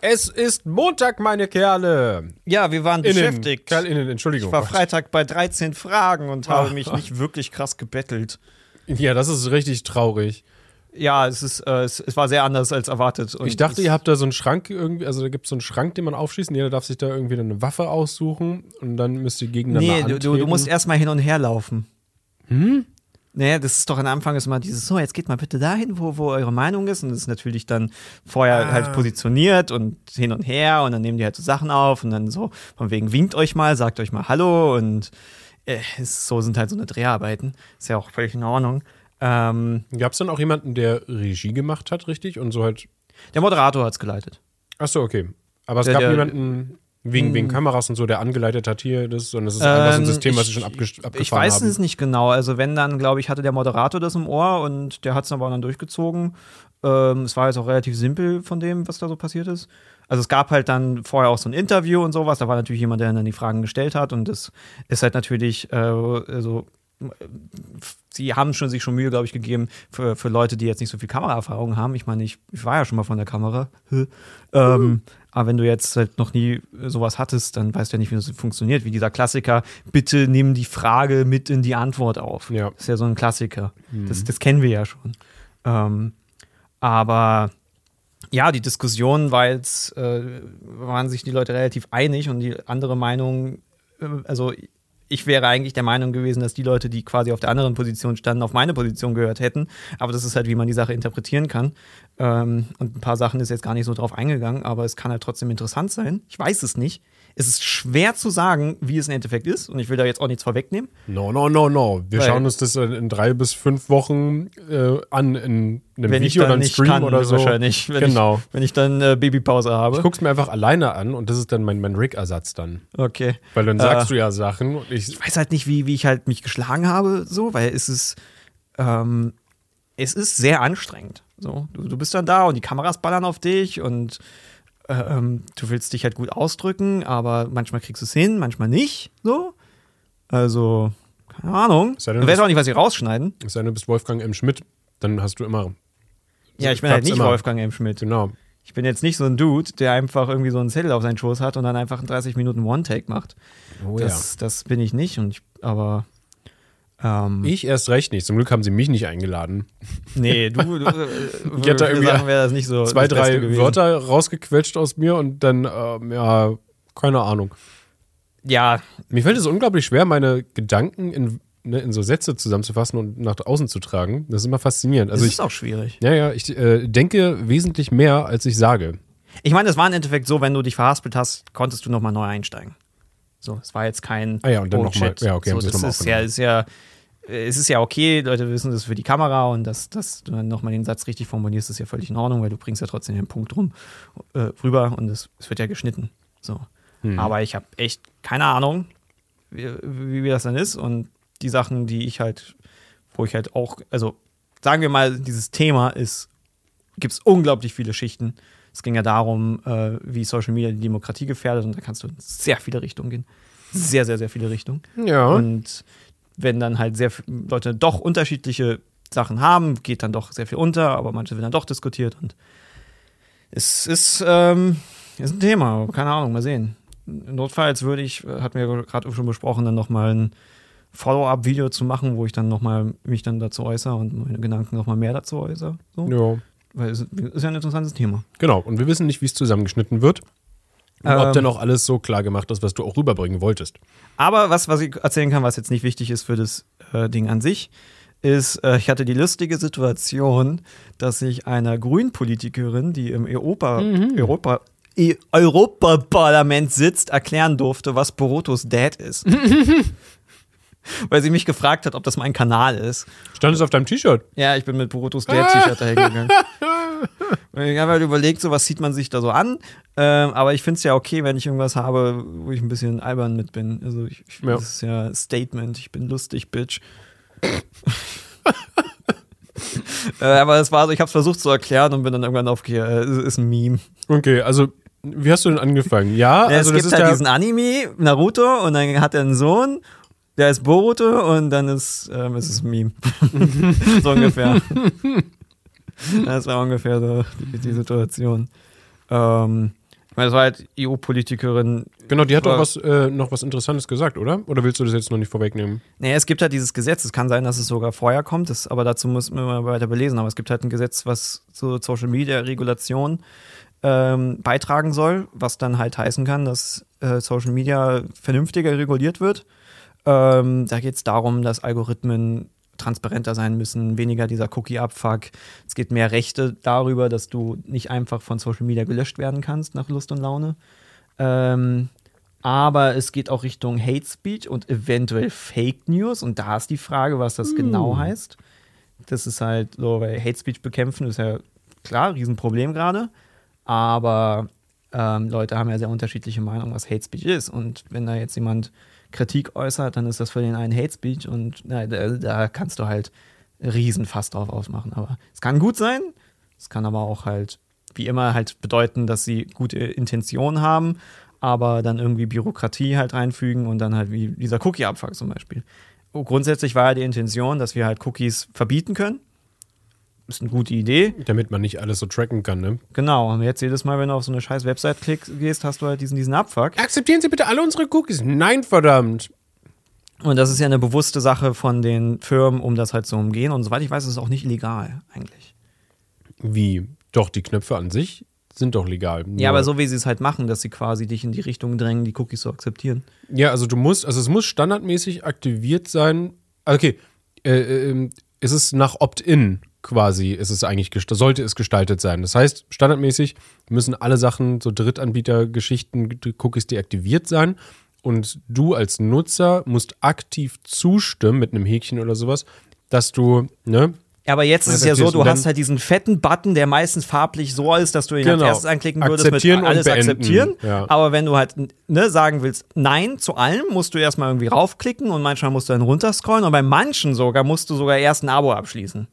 Es ist Montag, meine Kerle. Ja, wir waren Innen. beschäftigt. Kerlinnen, Entschuldigung. Ich war. Freitag bei 13 Fragen und Ah. habe mich nicht wirklich krass gebettelt. Ja, das ist richtig traurig. Ja, es, ist, äh, es, es war sehr anders als erwartet. Ich dachte, ihr habt da so einen Schrank irgendwie, also da gibt es so einen Schrank, den man aufschließt und jeder darf sich da irgendwie dann eine Waffe aussuchen und dann müsst ihr gegeneinander Nee, du, du musst erstmal hin und her laufen. Hm? Nee, das ist doch am Anfang ist immer dieses, so, jetzt geht mal bitte dahin, wo, wo eure Meinung ist. Und das ist natürlich dann vorher Ah. halt positioniert und hin und her und dann nehmen die halt so Sachen auf und dann so, von wegen winkt euch mal, sagt euch mal Hallo und äh, so sind halt so eine Dreharbeiten. Ist ja auch völlig in Ordnung. Ähm, Gab es dann auch jemanden, der Regie gemacht hat, richtig? Und so halt. der Moderator hat es geleitet. Achso, okay. Aber es Der- gab der- niemanden wegen, wegen Kameras und so, der angeleitet hat hier das, sondern es ist einfach so ein Ähm, System, was ich- sie schon abges- abgefahren Ich weiß haben. es nicht genau. Also wenn dann, glaube ich, hatte der Moderator das im Ohr und der hat es aber dann durchgezogen. Ähm, es war jetzt auch relativ simpel von dem, was da so passiert ist. Also es gab halt dann vorher auch so ein Interview und sowas. Da war natürlich jemand, der dann die Fragen gestellt hat und das ist halt natürlich äh, also sie haben schon sich schon Mühe, glaube ich, gegeben für, für Leute, die jetzt nicht so viel Kameraerfahrung haben. Ich meine, ich, ich war ja schon mal von der Kamera. ähm, aber wenn du jetzt halt noch nie sowas hattest, dann weißt du ja nicht, wie das funktioniert. Wie dieser Klassiker, bitte nimm die Frage mit in die Antwort auf. Ja. Das ist ja so ein Klassiker. Das, das kennen wir ja schon. Ähm, aber ja, die Diskussion war jetzt, äh, waren sich die Leute relativ einig und die andere Meinung, äh, also ich wäre eigentlich der Meinung gewesen, dass die Leute, die quasi auf der anderen Position standen, auf meine Position gehört hätten. Aber das ist halt, wie man die Sache interpretieren kann. Ähm, und ein paar Sachen ist jetzt gar nicht so drauf eingegangen, aber es kann halt trotzdem interessant sein. Ich weiß es nicht. Es ist schwer zu sagen, wie es im Endeffekt ist. Und ich will da jetzt auch nichts vorwegnehmen. No, no, no, no. Wir Weil- schauen uns das in, drei bis fünf Wochen äh, an, in einem Wenn ich Video oder dann einem nicht Stream kann, oder so. wahrscheinlich. Wenn genau. Ich, wenn ich dann äh, Babypause habe. Ich guck's mir einfach alleine an und das ist dann mein, mein Rig-Ersatz dann. Okay. Weil dann sagst Äh, du ja Sachen und ich. ich weiß halt nicht, wie, wie ich halt mich geschlagen habe, so, weil es ist, ähm, es ist sehr anstrengend. So, du, du bist dann da und die Kameras ballern auf dich und ähm, du willst dich halt gut ausdrücken, aber manchmal kriegst du es hin, manchmal nicht. So. Also, keine Ahnung. Denn, Du weißt auch nicht, was sie rausschneiden. Es sei denn, du bist Wolfgang M. Schmidt, dann hast du immer. Ja, ich bin halt nicht immer. Wolfgang M. Schmidt. Genau. Ich bin jetzt nicht so ein Dude, der einfach irgendwie so einen Zettel auf seinen Schoß hat und dann einfach in 30 Minuten One-Take macht. Oh das, das bin ich nicht. Und ich, aber ähm, Ich erst recht nicht. Zum Glück haben sie mich nicht eingeladen. Nee, du, du äh, Ich hätte für irgendwie das nicht so. Zwei, das drei gewesen. Wörter rausgequetscht aus mir und dann, ähm, ja, keine Ahnung. Ja, Mir fällt es unglaublich schwer, meine Gedanken in, ne, in so Sätze zusammenzufassen und nach außen zu tragen. Das ist immer faszinierend. also das ich, ist auch schwierig. ja, ja, ich äh, denke wesentlich mehr, als ich sage. Ich meine, es war im Endeffekt so, wenn du dich verhaspelt hast, konntest du nochmal neu einsteigen. So, es war jetzt kein. Ah ja, und dann noch mal- shit. ja, okay, so, das ist ja, ist ja, äh, es ist ja okay, Leute wissen das für die Kamera und dass, dass du dann nochmal den Satz richtig formulierst, ist ja völlig in Ordnung, weil du bringst ja trotzdem den Punkt rum, äh, rüber und es, es wird ja geschnitten. So. Hm. Aber ich habe echt keine Ahnung, wie, wie das dann ist und die Sachen, die ich halt, wo ich halt auch, also sagen wir mal, dieses Thema ist, gibt es unglaublich viele Schichten. Es ging ja darum, äh, wie Social Media die Demokratie gefährdet und da kannst du in sehr viele Richtungen gehen. Sehr, sehr, sehr viele Richtungen. Ja. Und wenn dann halt sehr viele Leute doch unterschiedliche Sachen haben, geht dann doch sehr viel unter, aber manche werden dann doch diskutiert und es ist, ähm, ist ein Thema, keine Ahnung, mal sehen. Notfalls würde ich, äh, hatten wir gerade schon besprochen, dann nochmal ein Follow-up-Video zu machen, wo ich dann nochmal mich dann dazu äußere und meine Gedanken nochmal mehr dazu äußere. So. ja. Weil es ist ja ein interessantes Thema. Genau. Und wir wissen nicht, wie es zusammengeschnitten wird. Und ob Ähm. denn auch alles so klar gemacht ist, was du auch rüberbringen wolltest. Aber was, was ich erzählen kann, was jetzt nicht wichtig ist für das äh, Ding an sich, ist, äh, ich hatte die lustige Situation, dass ich einer Grünpolitikerin, die im Europa, Europa, E- Europaparlament sitzt, erklären durfte, was Borotos Dad ist. Weil sie mich gefragt hat, ob das mein Kanal ist. Stand es auf deinem T-Shirt? Ja, ich bin mit Borotos Dad-T-Shirt dahin gegangen. ich habe halt überlegt, so was zieht man sich da so an. Ähm, aber ich finde es ja okay, wenn ich irgendwas habe, wo ich ein bisschen albern mit bin. Also ich, ich, Ja. das ist ja Statement, ich bin lustig, Bitch. äh, aber es war so, ich habe es versucht zu erklären und bin dann irgendwann auf, okay, äh, es ist ein Meme. Okay, also, wie hast du denn angefangen? Ja, Ja, also es das gibt ist halt ja. diesen Anime, Naruto, und dann hat er einen Sohn, der ist Boruto, und dann ist, ähm, ist es ein Meme. so ungefähr. das war ungefähr so die, die Situation. Ähm, es war halt EU-Politikerin. Genau, die hat doch was, äh, noch was Interessantes gesagt, oder? Oder willst du das jetzt noch nicht vorwegnehmen? Naja, es gibt halt dieses Gesetz. Es kann sein, dass es sogar vorher kommt, das, aber dazu müssen wir mal weiter belesen. Aber es gibt halt ein Gesetz, was zur Social Media Regulation ähm, beitragen soll, was dann halt heißen kann, dass äh, Social Media vernünftiger reguliert wird. Ähm, da geht es darum, dass Algorithmen transparenter sein müssen, weniger dieser Cookie-Abfuck. Es geht mehr Rechte darüber, dass du nicht einfach von Social Media gelöscht werden kannst nach Lust und Laune. Ähm, aber es geht auch Richtung Hate Speech und eventuell Fake News. Und da ist die Frage, was das genau heißt. Das ist halt so, weil Hate Speech bekämpfen ist ja klar, Riesenproblem gerade. Aber ähm, Leute haben ja sehr unterschiedliche Meinungen, was Hate Speech ist. Und wenn da jetzt jemand Kritik äußert, dann ist das für den einen Hate Speech und na, da, da kannst du halt Riesenfass drauf ausmachen. Aber es kann gut sein, es kann aber auch halt, wie immer, halt bedeuten, dass sie gute Intentionen haben, aber dann irgendwie Bürokratie halt reinfügen und dann halt wie dieser Cookie-Abfuck zum Beispiel. Grundsätzlich war ja die Intention, dass wir halt Cookies verbieten können. Ist eine gute Idee. Damit man nicht alles so tracken kann, ne? Genau. Und jetzt jedes Mal, wenn du auf so eine scheiß Website klickst, gehst, hast du halt diesen, diesen Abfuck. Akzeptieren Sie bitte alle unsere Cookies. Nein, verdammt. Und das ist ja eine bewusste Sache von den Firmen, um das halt zu umgehen. Und soweit ich weiß, ist es auch nicht legal eigentlich. Wie? Doch, die Knöpfe an sich sind doch legal. Ja, aber so wie sie es halt machen, dass sie quasi dich in die Richtung drängen, die Cookies zu akzeptieren. Ja, also du musst, also es muss standardmäßig aktiviert sein. Okay, äh, ähm, es ist nach Opt-in quasi, ist es eigentlich, sollte es gestaltet sein. Das heißt, standardmäßig müssen alle Sachen, so Drittanbieter-Geschichten, Cookies deaktiviert sein. Und du als Nutzer musst aktiv zustimmen mit einem Häkchen oder sowas, dass du, ne, Ja, aber jetzt ist es ja so, du hast halt diesen fetten Button, der meistens farblich so ist, dass du ihn als Genau. erstes anklicken würdest mit alles akzeptieren. ja. Aber wenn du halt ne, sagen willst, nein zu allem, musst du erstmal irgendwie raufklicken und manchmal musst du dann runterscrollen und bei manchen sogar musst du sogar erst ein Abo abschließen.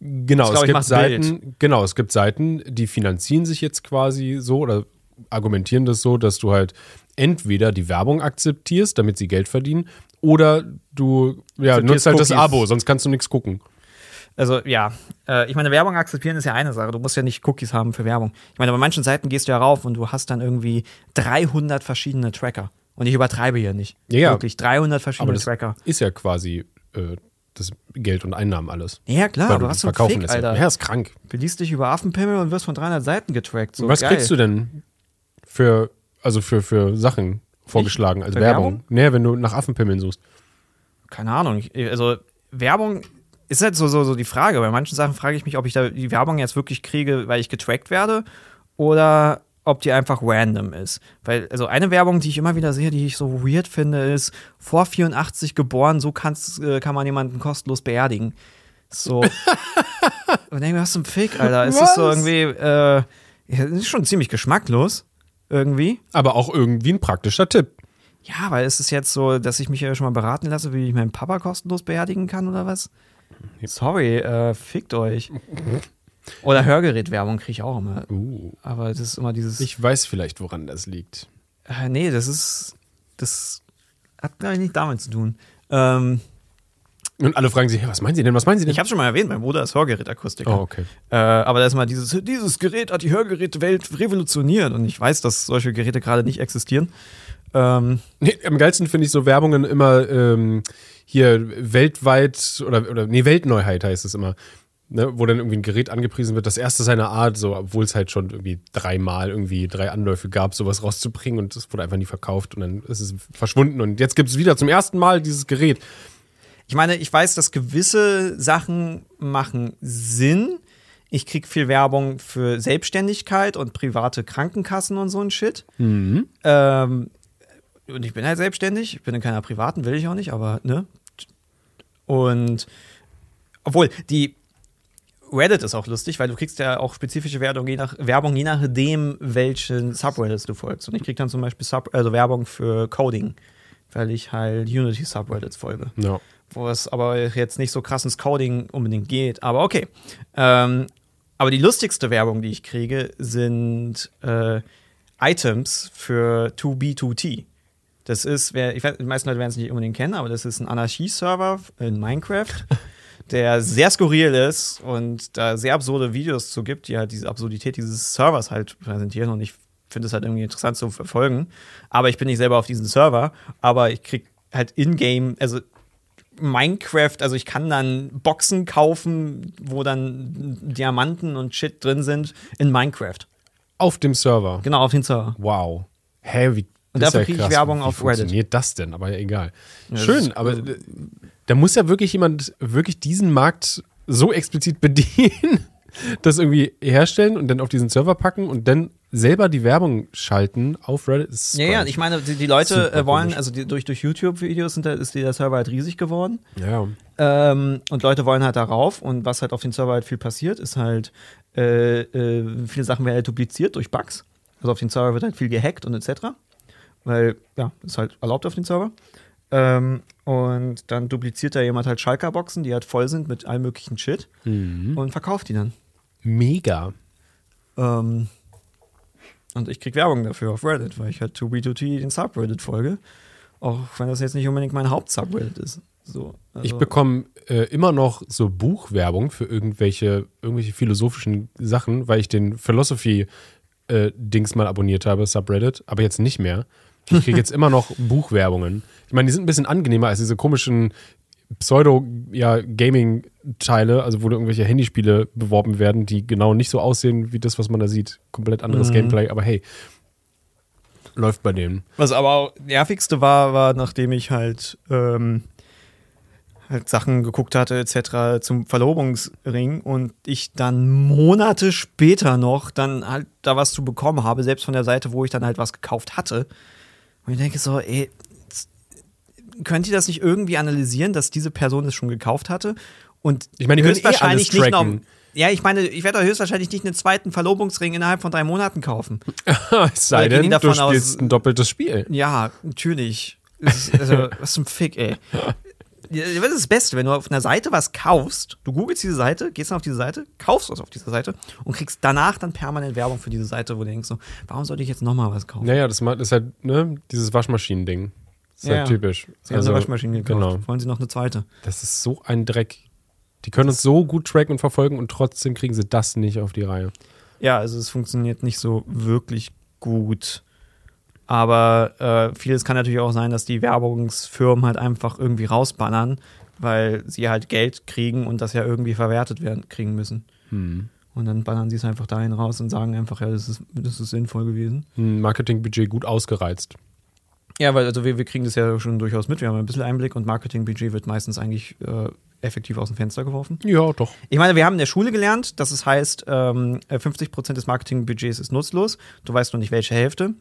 Genau, Das, es gibt macht's Bild. Seiten, genau, es gibt Seiten, die finanzieren sich jetzt quasi so oder argumentieren das so, dass du halt entweder die Werbung akzeptierst, damit sie Geld verdienen, oder du ja, nutzt halt das Cookies. Abo, sonst kannst du nichts gucken. Also ja, äh, ich meine, Werbung akzeptieren ist ja eine Sache. Du musst ja nicht Cookies haben für Werbung. Ich meine, bei manchen Seiten gehst du ja rauf und du hast dann irgendwie 300 verschiedene Tracker. Und ich übertreibe hier nicht. Ja. Wirklich 300 Aber verschiedene das Tracker. ist ja quasi äh, das Geld und Einnahmen alles. Ja, klar, Weil du hast verkaufen Fick. Alter. Ja, ist krank. Beliest dich über Affenpimmel und wirst von 300 Seiten getrackt. So Was geil. kriegst du denn für, also für, für Sachen vorgeschlagen als Für Werbung? Werbung? Nee, wenn du nach Affenpimmeln suchst. Keine Ahnung. Ich, also Werbung ist halt so, so, so die Frage. Bei manchen Sachen frage ich mich, ob ich da die Werbung jetzt wirklich kriege, weil ich getrackt werde oder ob die einfach random ist. Weil, also eine Werbung, die ich immer wieder sehe, die ich so weird finde, ist vor 84 geboren, so kannst, äh, kann man jemanden kostenlos beerdigen. So. und denke mir, was zum Fick, Alter. Es ist so Was? irgendwie, äh, ja, es ist schon ziemlich geschmacklos. Irgendwie. Aber auch irgendwie ein praktischer Tipp. Ja, weil es ist jetzt so, dass ich mich ja schon mal beraten lasse, wie ich meinen Papa kostenlos beerdigen kann oder was? Sorry, äh, fickt euch. Oder Hörgerätwerbung kriege ich auch immer. Uh. Aber das ist immer dieses. Ich weiß vielleicht, woran das liegt. äh, nee, das ist. Das hat, glaube ich, nicht damit zu tun. Ähm, Und alle fragen sich, hey, was meinen Sie denn? Was meinen Sie denn? ich habe schon mal erwähnt, mein Bruder ist Hörgerätakustiker. oh, okay. Äh, aber da ist mal dieses, dieses Gerät hat die Hörgerätewelt revolutioniert. Und ich weiß, dass solche Geräte gerade nicht existieren. Ähm, Nee, am geilsten finde ich so Werbungen immer ähm, hier weltweit oder, oder nee, Weltneuheit heißt es immer. Ne, wo dann irgendwie ein Gerät angepriesen wird, das erste seiner Art, so, obwohl es halt schon irgendwie dreimal irgendwie drei Anläufe gab, sowas rauszubringen und es wurde einfach nie verkauft und dann ist es verschwunden und jetzt gibt es wieder zum ersten Mal dieses Gerät. Ich meine, ich weiß, dass gewisse Sachen machen Sinn. Ich krieg viel Werbung für Selbstständigkeit und private Krankenkassen und so ein Shit. Mhm. Ähm, und ich bin halt selbstständig. Ich bin in keiner privaten, will ich auch nicht, aber ne. Und obwohl die Reddit ist auch lustig, weil du kriegst ja auch spezifische Werbung je, nach, Werbung, je nachdem, welchen Subreddits du folgst. Und ich krieg dann zum Beispiel Sub, also Werbung für Coding, weil ich halt Unity Subreddits folge Ja. wo es aber jetzt nicht so krass ins Coding unbedingt geht. Aber okay. Ähm, aber die lustigste Werbung, die ich kriege, sind äh, Items für 2B2T. Das ist, wer, ich weiß, die meisten Leute werden es nicht unbedingt kennen, aber das ist ein Anarchie-Server in Minecraft, der sehr skurril ist und da sehr absurde Videos zu gibt, die halt diese Absurdität dieses Servers halt präsentieren. Und ich finde es halt irgendwie interessant zu verfolgen. Aber ich bin nicht selber auf diesem Server, aber ich krieg halt in-game, also Minecraft, also ich kann dann Boxen kaufen, wo dann Diamanten und Shit drin sind in Minecraft. Auf dem Server. Genau, auf den Server. Wow. Hä, wie. Und dafür krieg ich krass. Werbung wie auf Reddit. funktioniert das denn? Aber ja, egal. das Schön, aber äh, da muss ja wirklich jemand wirklich diesen Markt so explizit bedienen, das irgendwie herstellen und dann auf diesen Server packen und dann selber die Werbung schalten auf Reddit. Ist Ja, ja, ich meine, die, die Leute äh, wollen, also die, durch, durch YouTube-Videos ist der Server halt riesig geworden. ja. Ähm, und Leute wollen halt darauf. Und was halt auf dem Server halt viel passiert, ist halt, äh, äh, viele Sachen werden halt dupliziert durch Bugs. Also auf dem Server wird halt viel gehackt und etc. Weil, ja, ist halt erlaubt auf dem Server. Ähm, und dann dupliziert da jemand halt Schalker-Boxen, die halt voll sind mit allem möglichen Shit Mhm. und verkauft die dann. Mega. Ähm, und ich krieg Werbung dafür auf Reddit, weil ich halt 2B2T den Subreddit folge. Auch wenn das jetzt nicht unbedingt mein Haupt-Subreddit ist. So, also, Ich bekomme äh, immer noch so Buchwerbung für irgendwelche, irgendwelche philosophischen Sachen, weil ich den Philosophy-Dings mal abonniert habe, Subreddit, aber jetzt nicht mehr. Ich kriege jetzt immer noch Buchwerbungen. Ich meine, die sind ein bisschen angenehmer als diese komischen Pseudo-Gaming-Teile, also wo irgendwelche Handyspiele beworben werden, die genau nicht so aussehen wie das, was man da sieht. Komplett anderes Mhm. Gameplay, aber hey, läuft bei denen. Was aber auch nervigste war, war, nachdem ich halt, ähm, halt Sachen geguckt hatte, etc. zum Verlobungsring und ich dann Monate später noch dann halt da was zu bekommen habe, selbst von der Seite, wo ich dann halt was gekauft hatte. Und ich denke so, ey, könnt ihr das nicht irgendwie analysieren, dass diese Person es schon gekauft hatte? Und Ich meine, die eh höchstwahrscheinlich nicht noch. Ja, ich meine, ich werde höchstwahrscheinlich nicht einen zweiten Verlobungsring innerhalb von drei Monaten kaufen. es sei denn, du davon aus- spielst ein doppeltes Spiel. Ja, natürlich. Ist, also, was zum Fick, ey. Das ist das Beste, wenn du auf einer Seite was kaufst, du googelst diese Seite, gehst dann auf diese Seite, kaufst was auf dieser Seite und kriegst danach dann permanent Werbung für diese Seite, wo du denkst so, warum sollte ich jetzt nochmal was kaufen? Naja, das ist halt, ne, dieses Waschmaschinen-Ding. Das ist Ja, halt ja. typisch. Sie haben Also, eine Waschmaschine gekauft. Genau. Wollen sie noch eine zweite? Das ist so ein Dreck. Die können uns so gut tracken und verfolgen und trotzdem kriegen sie das nicht auf die Reihe. Ja, also es funktioniert nicht so wirklich gut. Aber äh, vieles kann natürlich auch sein, dass die Werbungsfirmen halt einfach irgendwie rausbannern, weil sie halt Geld kriegen und das ja irgendwie verwertet werden kriegen müssen. Hm. Und dann bannern sie es einfach dahin raus und sagen einfach, ja, das ist, das ist sinnvoll gewesen. Ein Marketingbudget gut ausgereizt. Ja, weil also wir, wir kriegen das ja schon durchaus mit. Wir haben ein bisschen Einblick und Marketingbudget wird meistens eigentlich äh, effektiv aus dem Fenster geworfen. Ja, doch. Ich meine, wir haben in der Schule gelernt, dass es heißt, ähm, 50% des Marketingbudgets ist nutzlos. Du weißt noch nicht, welche Hälfte.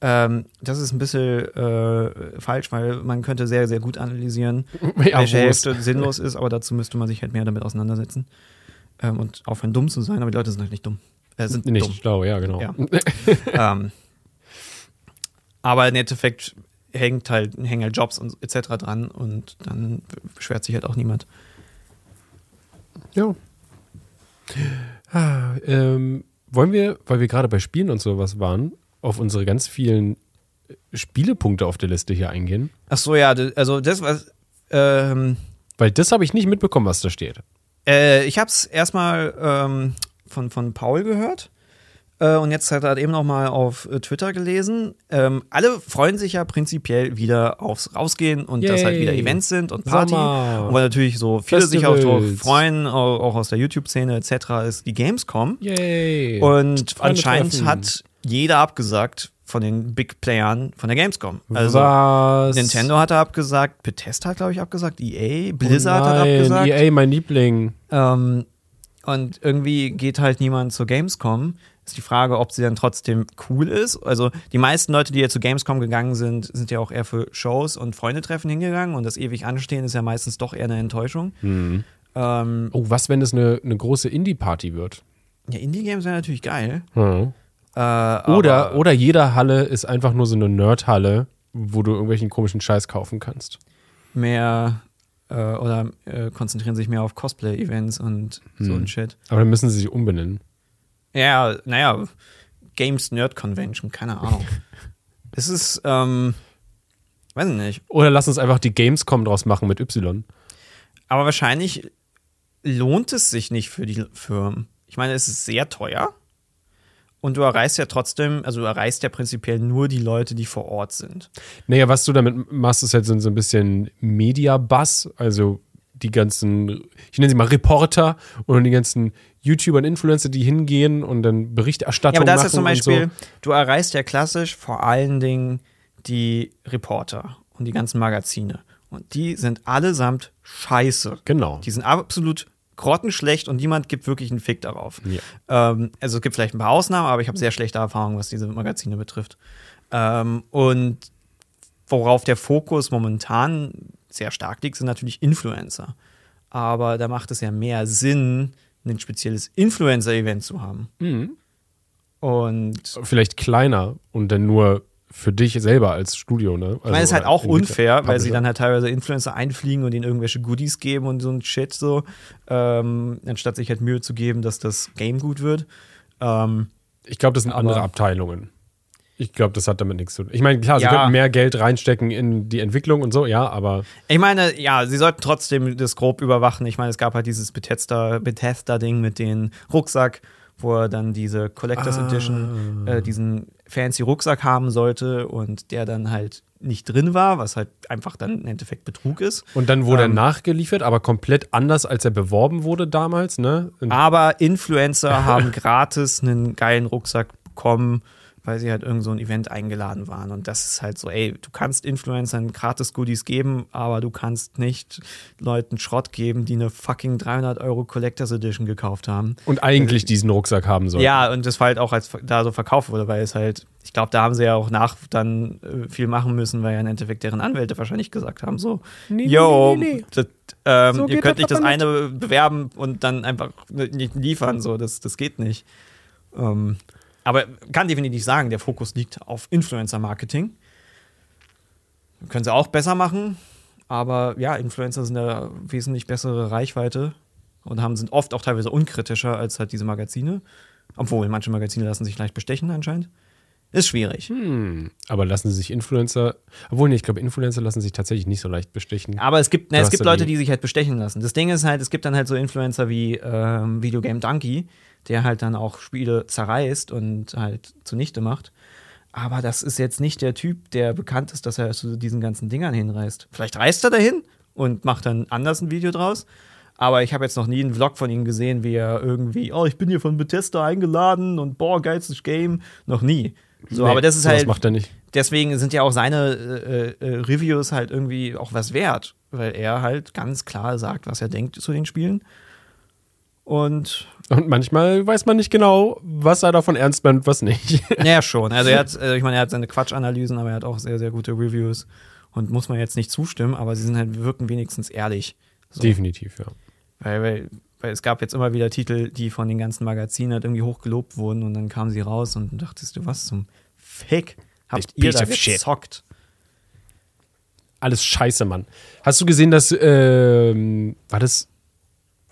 Ähm, das ist ein bisschen äh, falsch, weil man könnte sehr, sehr gut analysieren, Ja, welche Hälfte sinnlos ist, aber dazu müsste man sich halt mehr damit auseinandersetzen. Ähm, und aufhören, dumm zu sein, aber die Leute sind halt nicht dumm. Äh, sind Nicht dumm. schlau, ja, genau. Ja. ähm, aber im Endeffekt hängt halt, hängen halt Jobs und etc. dran und dann beschwert sich halt auch niemand. Ja. Ah, ähm, wollen wir, weil wir gerade bei Spielen und sowas waren, auf unsere ganz vielen Spielepunkte auf der Liste hier eingehen? Ach so, ja, also das was ähm, Weil das habe ich nicht mitbekommen, was da steht. äh, ich habe es erstmal ähm, von, von Paul gehört äh, und jetzt hat er eben noch mal auf äh, Twitter gelesen. Ähm, alle freuen sich ja prinzipiell wieder aufs Rausgehen und dass halt Yay. wieder Events sind und Party. Sommer. Und weil natürlich so viele sich auch drauf Festivals. freuen, auch, auch aus der YouTube-Szene etc., ist die Gamescom. Yay. Und Freunde anscheinend treffen. hat jeder abgesagt von den Big Playern von der Gamescom. Also was? Nintendo hat abgesagt, Bethesda hat, glaube ich, abgesagt, EA, Blizzard oh hat nein, abgesagt. EA, mein Liebling. Ähm, und irgendwie geht halt niemand zur Gamescom. Ist die Frage, ob sie dann trotzdem cool ist. Also die meisten Leute, die ja zu Gamescom gegangen sind, sind ja auch eher für Shows und Freundetreffen hingegangen. Und das ewig Anstehen ist ja meistens doch eher eine Enttäuschung. Hm. Ähm, Oh, was, wenn es eine, eine große Indie-Party wird? ja, Indie-Games wäre natürlich geil. Hm. Äh, Oder, oder jede Halle ist einfach nur so eine Nerd-Halle, wo du irgendwelchen komischen Scheiß kaufen kannst. mehr äh, oder äh, konzentrieren sich mehr auf Cosplay-Events und so Hm. ein Shit. Aber dann müssen sie sich umbenennen. Ja, naja, Games Nerd Convention, keine Ahnung. es ist, ähm, weiß ich nicht. Oder lass uns einfach die Gamescom draus machen mit Y. Aber wahrscheinlich lohnt es sich nicht für die Firmen. Ich meine, es ist sehr teuer. Und du erreichst ja trotzdem, also du erreichst ja prinzipiell nur die Leute, die vor Ort sind. Naja, was du damit machst, ist halt so, ein bisschen Media-Buzz, also die ganzen, ich nenne sie mal Reporter und die ganzen YouTuber und Influencer, die hingehen und dann Berichterstattung Ja, aber das machen ist zum Beispiel, so. du erreichst ja klassisch vor allen Dingen die Reporter und die ganzen Magazine. Und die sind allesamt scheiße. Genau. Die sind absolut grottenschlecht und niemand gibt wirklich einen Fick darauf. Ja. Ähm, also es gibt vielleicht ein paar Ausnahmen, aber ich habe sehr schlechte Erfahrungen, was diese Magazine betrifft. Ähm, und worauf der Fokus momentan sehr stark liegt, sind natürlich Influencer. Aber da macht es ja mehr Sinn, ein spezielles Influencer-Event zu haben. Mhm. Und Vielleicht kleiner und dann nur für dich selber als Studio, ne? Also, ich meine, es ist halt oder auch irgendwie unfair, weil sie dann halt teilweise Influencer einfliegen und ihnen irgendwelche Goodies geben und so ein Shit so, ähm, anstatt sich halt Mühe zu geben, dass das Game gut wird. Ähm, Ich glaube, das sind andere Abteilungen. Ich glaube, das hat damit nichts zu tun. Ich meine, klar, sie Ja. könnten mehr Geld reinstecken in die Entwicklung und so, ja, aber ich meine, ja, sie sollten trotzdem das grob überwachen. Ich meine, es gab halt dieses Bethesda- Bethesda-Ding mit dem Rucksack, wo er dann diese Collectors Ah. Edition, äh, diesen fancy Rucksack haben sollte und der dann halt nicht drin war, was halt einfach dann im Endeffekt Betrug ist. und dann wurde Ähm. er nachgeliefert, aber komplett anders, als er beworben wurde damals, ne? Und Aber Influencer haben gratis einen geilen Rucksack bekommen, weil sie halt irgend so ein Event eingeladen waren. Und das ist halt so, ey, du kannst Influencern gratis Goodies geben, aber du kannst nicht Leuten Schrott geben, die eine fucking 300 Euro Collectors Edition gekauft haben. und eigentlich diesen Rucksack haben soll. Ja, und das war halt auch als da so verkauft wurde, weil es halt, ich glaube, da haben sie ja auch nach dann äh, viel machen müssen, weil ja im Endeffekt deren Anwälte wahrscheinlich gesagt haben, so, Nee, yo, nee, nee, nee. Das, ähm, So ihr könnt nicht das eine bewerben und dann einfach nicht liefern, so, das, das geht nicht. Ähm, aber kann definitiv sagen, der Fokus liegt auf Influencer-Marketing. Können sie auch besser machen, aber ja, Influencer sind ja wesentlich bessere Reichweite und haben, sind oft auch teilweise unkritischer als halt diese Magazine. Obwohl, manche Magazine lassen sich leicht bestechen anscheinend. Ist schwierig. Hm, aber lassen sie sich Influencer, obwohl, nee, ich glaube, Influencer lassen sich tatsächlich nicht so leicht bestechen. Aber es gibt, Da ne, es gibt Leute, die- die sich halt bestechen lassen. Das Ding ist halt, es gibt dann halt so Influencer wie ähm, Videogame Donkey, der halt dann auch Spiele zerreißt und halt zunichte macht. Aber das ist jetzt nicht der Typ, der bekannt ist, dass er zu diesen ganzen Dingern hinreist. Vielleicht reist er dahin und macht dann anders ein Video draus. Aber ich habe jetzt noch nie einen Vlog von ihm gesehen, wie er irgendwie, oh, ich bin hier von Bethesda eingeladen und boah, geilstes Game. Noch nie. So, Nee, aber das ist halt macht er nicht. deswegen sind ja auch seine äh, äh, Reviews halt irgendwie auch was wert, weil er halt ganz klar sagt, was er denkt zu den Spielen. Und Und manchmal weiß man nicht genau, was er davon ernst meint was nicht. ja, schon. Also er hat, äh, ich meine, er hat seine Quatschanalysen, aber er hat auch sehr, sehr gute Reviews. Und muss man jetzt nicht zustimmen, aber sie sind halt, wirken wenigstens ehrlich. So. Definitiv, ja. Weil, weil, weil es gab jetzt immer wieder Titel, die von den ganzen Magazinen halt irgendwie hochgelobt wurden und dann kamen sie raus und dachtest du, was zum Fick habt This ihr da gezockt? Alles scheiße, Mann. Hast du gesehen, dass, ähm, war das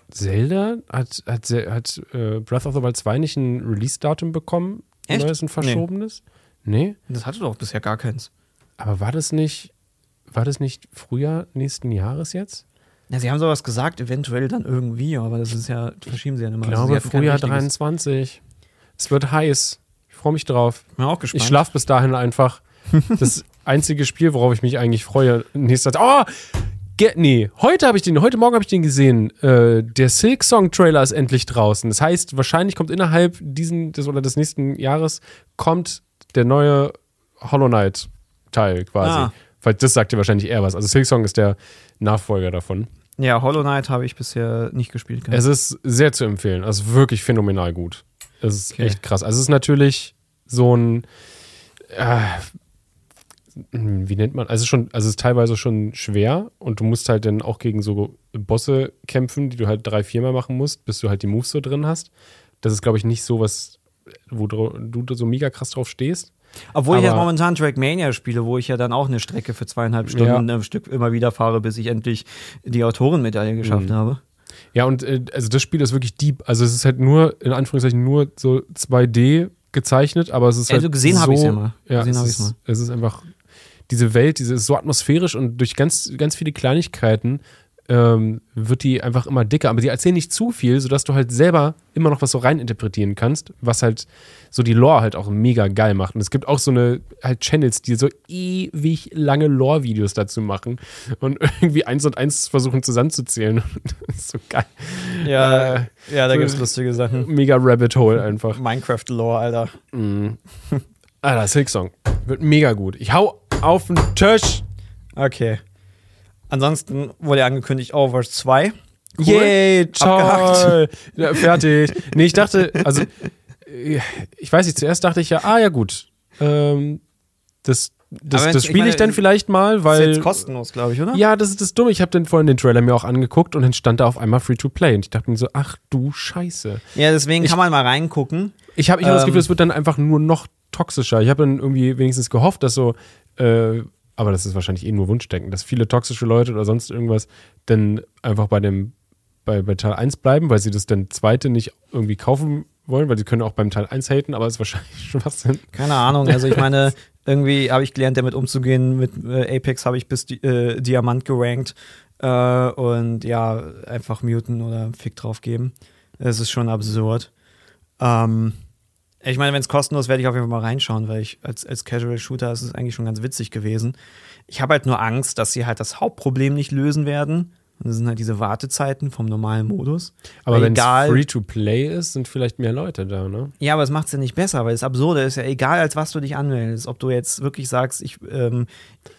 Zelda? Hat, hat, hat äh, Breath of the Wild 2 nicht ein Release-Datum bekommen? Echt? Neues und verschobenes? Nee. Das hatte doch bisher gar keins. Aber war das nicht, war das nicht Frühjahr nächsten Jahres jetzt? Ja, sie haben sowas gesagt, eventuell dann irgendwie, aber das ist ja, verschieben sie ja immer. Ich Also glaube, kein Frühjahr richtiges- 23. Es wird heiß. Ich freue mich drauf. Bin auch gespannt. Ich schlafe bis dahin einfach. Das einzige Spiel, worauf ich mich eigentlich freue, nächster Tag. Oh! Ge nee, heute habe ich den, heute Morgen habe ich den gesehen. Äh, der Silk Song Trailer ist endlich draußen. Das heißt, wahrscheinlich kommt innerhalb diesen des oder des nächsten Jahres kommt der neue Hollow Knight Teil quasi. Ah. Weil das sagt dir wahrscheinlich eher was. Also Silk Song ist der Nachfolger davon. Ja, Hollow Knight habe ich bisher nicht gespielt. gehabt. Es ist sehr zu empfehlen. Also wirklich phänomenal gut. Es ist Okay. echt krass. Also es ist natürlich so ein äh, wie nennt man? Also es ist schon, also es ist teilweise schon schwer und du musst halt dann auch gegen so Bosse kämpfen, die du halt drei, viermal machen musst, bis du halt die Moves so drin hast. Das ist, glaube ich, nicht so was, wo du, so mega krass drauf stehst. Obwohl ich jetzt aber- momentan Trackmania spiele, wo ich ja dann auch eine Strecke für zweieinhalb Stunden Ja. am Stück immer wieder fahre, bis ich endlich die Autorenmedaille geschafft Mhm. habe. Ja, und äh, also das Spiel ist wirklich deep. Also es ist halt nur, in Anführungszeichen, nur so 2D gezeichnet, aber es ist halt Also gesehen so, habe ich's ja mal. Ja, Gesehen es, ist, mal. es ist einfach, diese Welt, diese ist so atmosphärisch und durch ganz, ganz viele Kleinigkeiten ähm, wird die einfach immer dicker. Aber sie erzählen nicht zu viel, sodass du halt selber immer noch was so reininterpretieren kannst, was halt so die Lore halt auch mega geil macht. Und es gibt auch so eine halt Channels, die so ewig lange Lore-Videos dazu machen und irgendwie eins und eins versuchen zusammenzuzählen. das ist so geil. Ja, Äh, ja da so- gibt es lustige Sachen. Mega Rabbit Hole einfach. Minecraft-Lore, Alter. Alter, Silksong. Wird mega gut. Ich hau auf den Tisch. Okay. Ansonsten wurde ja angekündigt Overwatch 2. Cool. Yay, toll. Ja, fertig. Nee, ich dachte, also, äh, ich weiß nicht, zuerst dachte ich ja, ah ja, gut. Ähm, das das, das ich spiele ich, meine, dann vielleicht mal, Ist weil. jetzt kostenlos, glaube ich, oder? Ja, das ist das Dumme. Ich habe dann vorhin den Trailer mir auch angeguckt und dann stand da auf einmal Free to Play. Und ich dachte mir so, ach du Scheiße. Ja, deswegen Ich- kann man mal reingucken. Ich habe ich hab das Ähm. Gefühl, es wird dann einfach nur noch toxischer. Ich habe dann irgendwie wenigstens gehofft, dass so, äh, aber das ist wahrscheinlich eh nur Wunschdenken, dass viele toxische Leute oder sonst irgendwas dann einfach bei dem, bei, bei Teil 1 bleiben, weil sie das dann zweite nicht irgendwie kaufen wollen, weil sie können auch beim Teil 1 haten, aber es ist wahrscheinlich schon was denn. Keine Ahnung. Also ich meine, irgendwie habe ich gelernt, damit umzugehen. Mit äh, Apex habe ich bis Di äh, Diamant gerankt. Äh, und ja, einfach muten oder Fick drauf geben. Es ist schon absurd. Ähm, ich meine, wenn es kostenlos werde ich auf jeden Fall mal reinschauen, weil ich als, als Casual Shooter ist es eigentlich schon ganz witzig gewesen. Ich habe halt nur Angst, dass sie halt das Hauptproblem nicht lösen werden. Und das sind halt diese Wartezeiten vom normalen Modus. Aber wenn es egal, free to play ist, sind vielleicht mehr Leute da, ne? ja, aber es macht es ja nicht besser, weil das Absurde ist ja egal, als was du dich anmeldest. Ob du jetzt wirklich sagst, ich, ähm,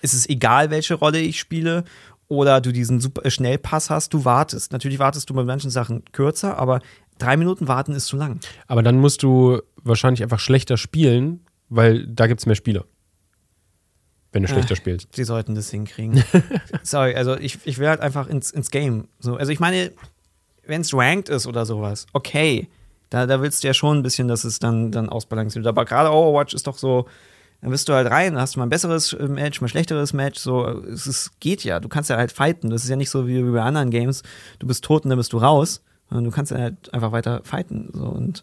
es ist egal, welche Rolle ich spiele, oder du diesen super äh, Schnellpass hast, du wartest. Natürlich wartest du bei manchen Sachen kürzer, aber drei Minuten warten ist zu lang. Aber dann musst du wahrscheinlich einfach schlechter spielen, weil da gibt es mehr Spieler. Wenn du Äh. schlechter spielst. Sie sollten das hinkriegen. Sorry, also ich, ich will halt einfach ins, ins Game. So, also ich meine, wenn es ranked ist oder sowas, okay. Da, da willst du ja schon ein bisschen, dass es dann, dann ausbalanciert wird. Aber gerade Overwatch ist doch so, dann bist du halt rein, dann hast du mal ein besseres äh, Match, mal ein schlechteres Match. So, es ist, geht ja. Du kannst ja halt fighten. Das ist ja nicht so wie, wie bei anderen Games. Du bist tot und dann bist du raus. Sondern du kannst ja halt einfach weiter fighten. So, und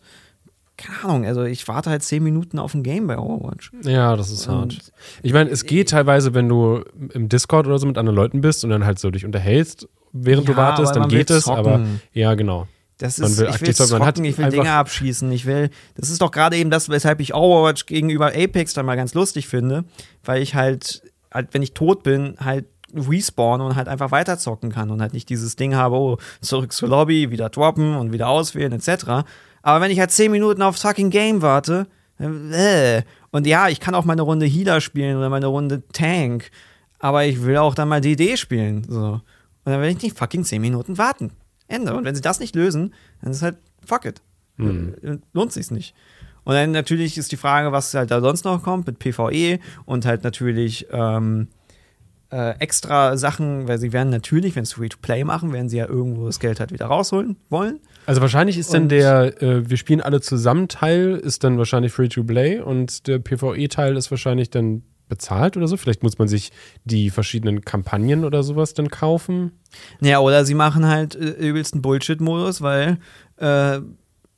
keine Ahnung, also ich warte halt zehn Minuten auf ein Game bei Overwatch. Ja, das ist hart. Und Ich meine, es geht teilweise, wenn du im Discord oder so mit anderen Leuten bist und dann halt so dich unterhältst, während du Ja, wartest, aber dann geht es, aber ja, genau. Das Man ist, will ich will zocken. Man hat ich will Dinge abschießen, ich will, das ist doch gerade eben das, weshalb ich Overwatch gegenüber Apex dann mal ganz lustig finde, weil ich halt, halt, wenn ich tot bin, halt respawn und halt einfach weiterzocken kann und halt nicht dieses Ding habe, oh, zurück zur Lobby, wieder droppen und wieder auswählen, etc. Aber wenn ich halt 10 Minuten auf fucking Game warte, äh, und ja, ich kann auch mal eine Runde Healer spielen oder mal eine Runde Tank, aber ich will auch dann mal DD spielen, so. Und dann will ich nicht fucking 10 Minuten warten. Ende. Und wenn sie das nicht lösen, dann ist halt fuck it. Äh, Lohnt sich's nicht. Und dann natürlich ist die Frage, was halt da sonst noch kommt mit PvE und halt natürlich ähm, äh, extra Sachen, weil sie werden natürlich, wenn sie Free-to-Play machen, werden sie ja irgendwo das Geld halt wieder rausholen wollen. Also wahrscheinlich ist dann Und- der, äh, wir spielen alle zusammen Teil, ist dann wahrscheinlich free to play und der PvE-Teil ist wahrscheinlich dann bezahlt oder so. Vielleicht muss man sich die verschiedenen Kampagnen oder sowas dann kaufen. Ja, oder sie machen halt äh, übelsten Bullshit-Modus, weil äh,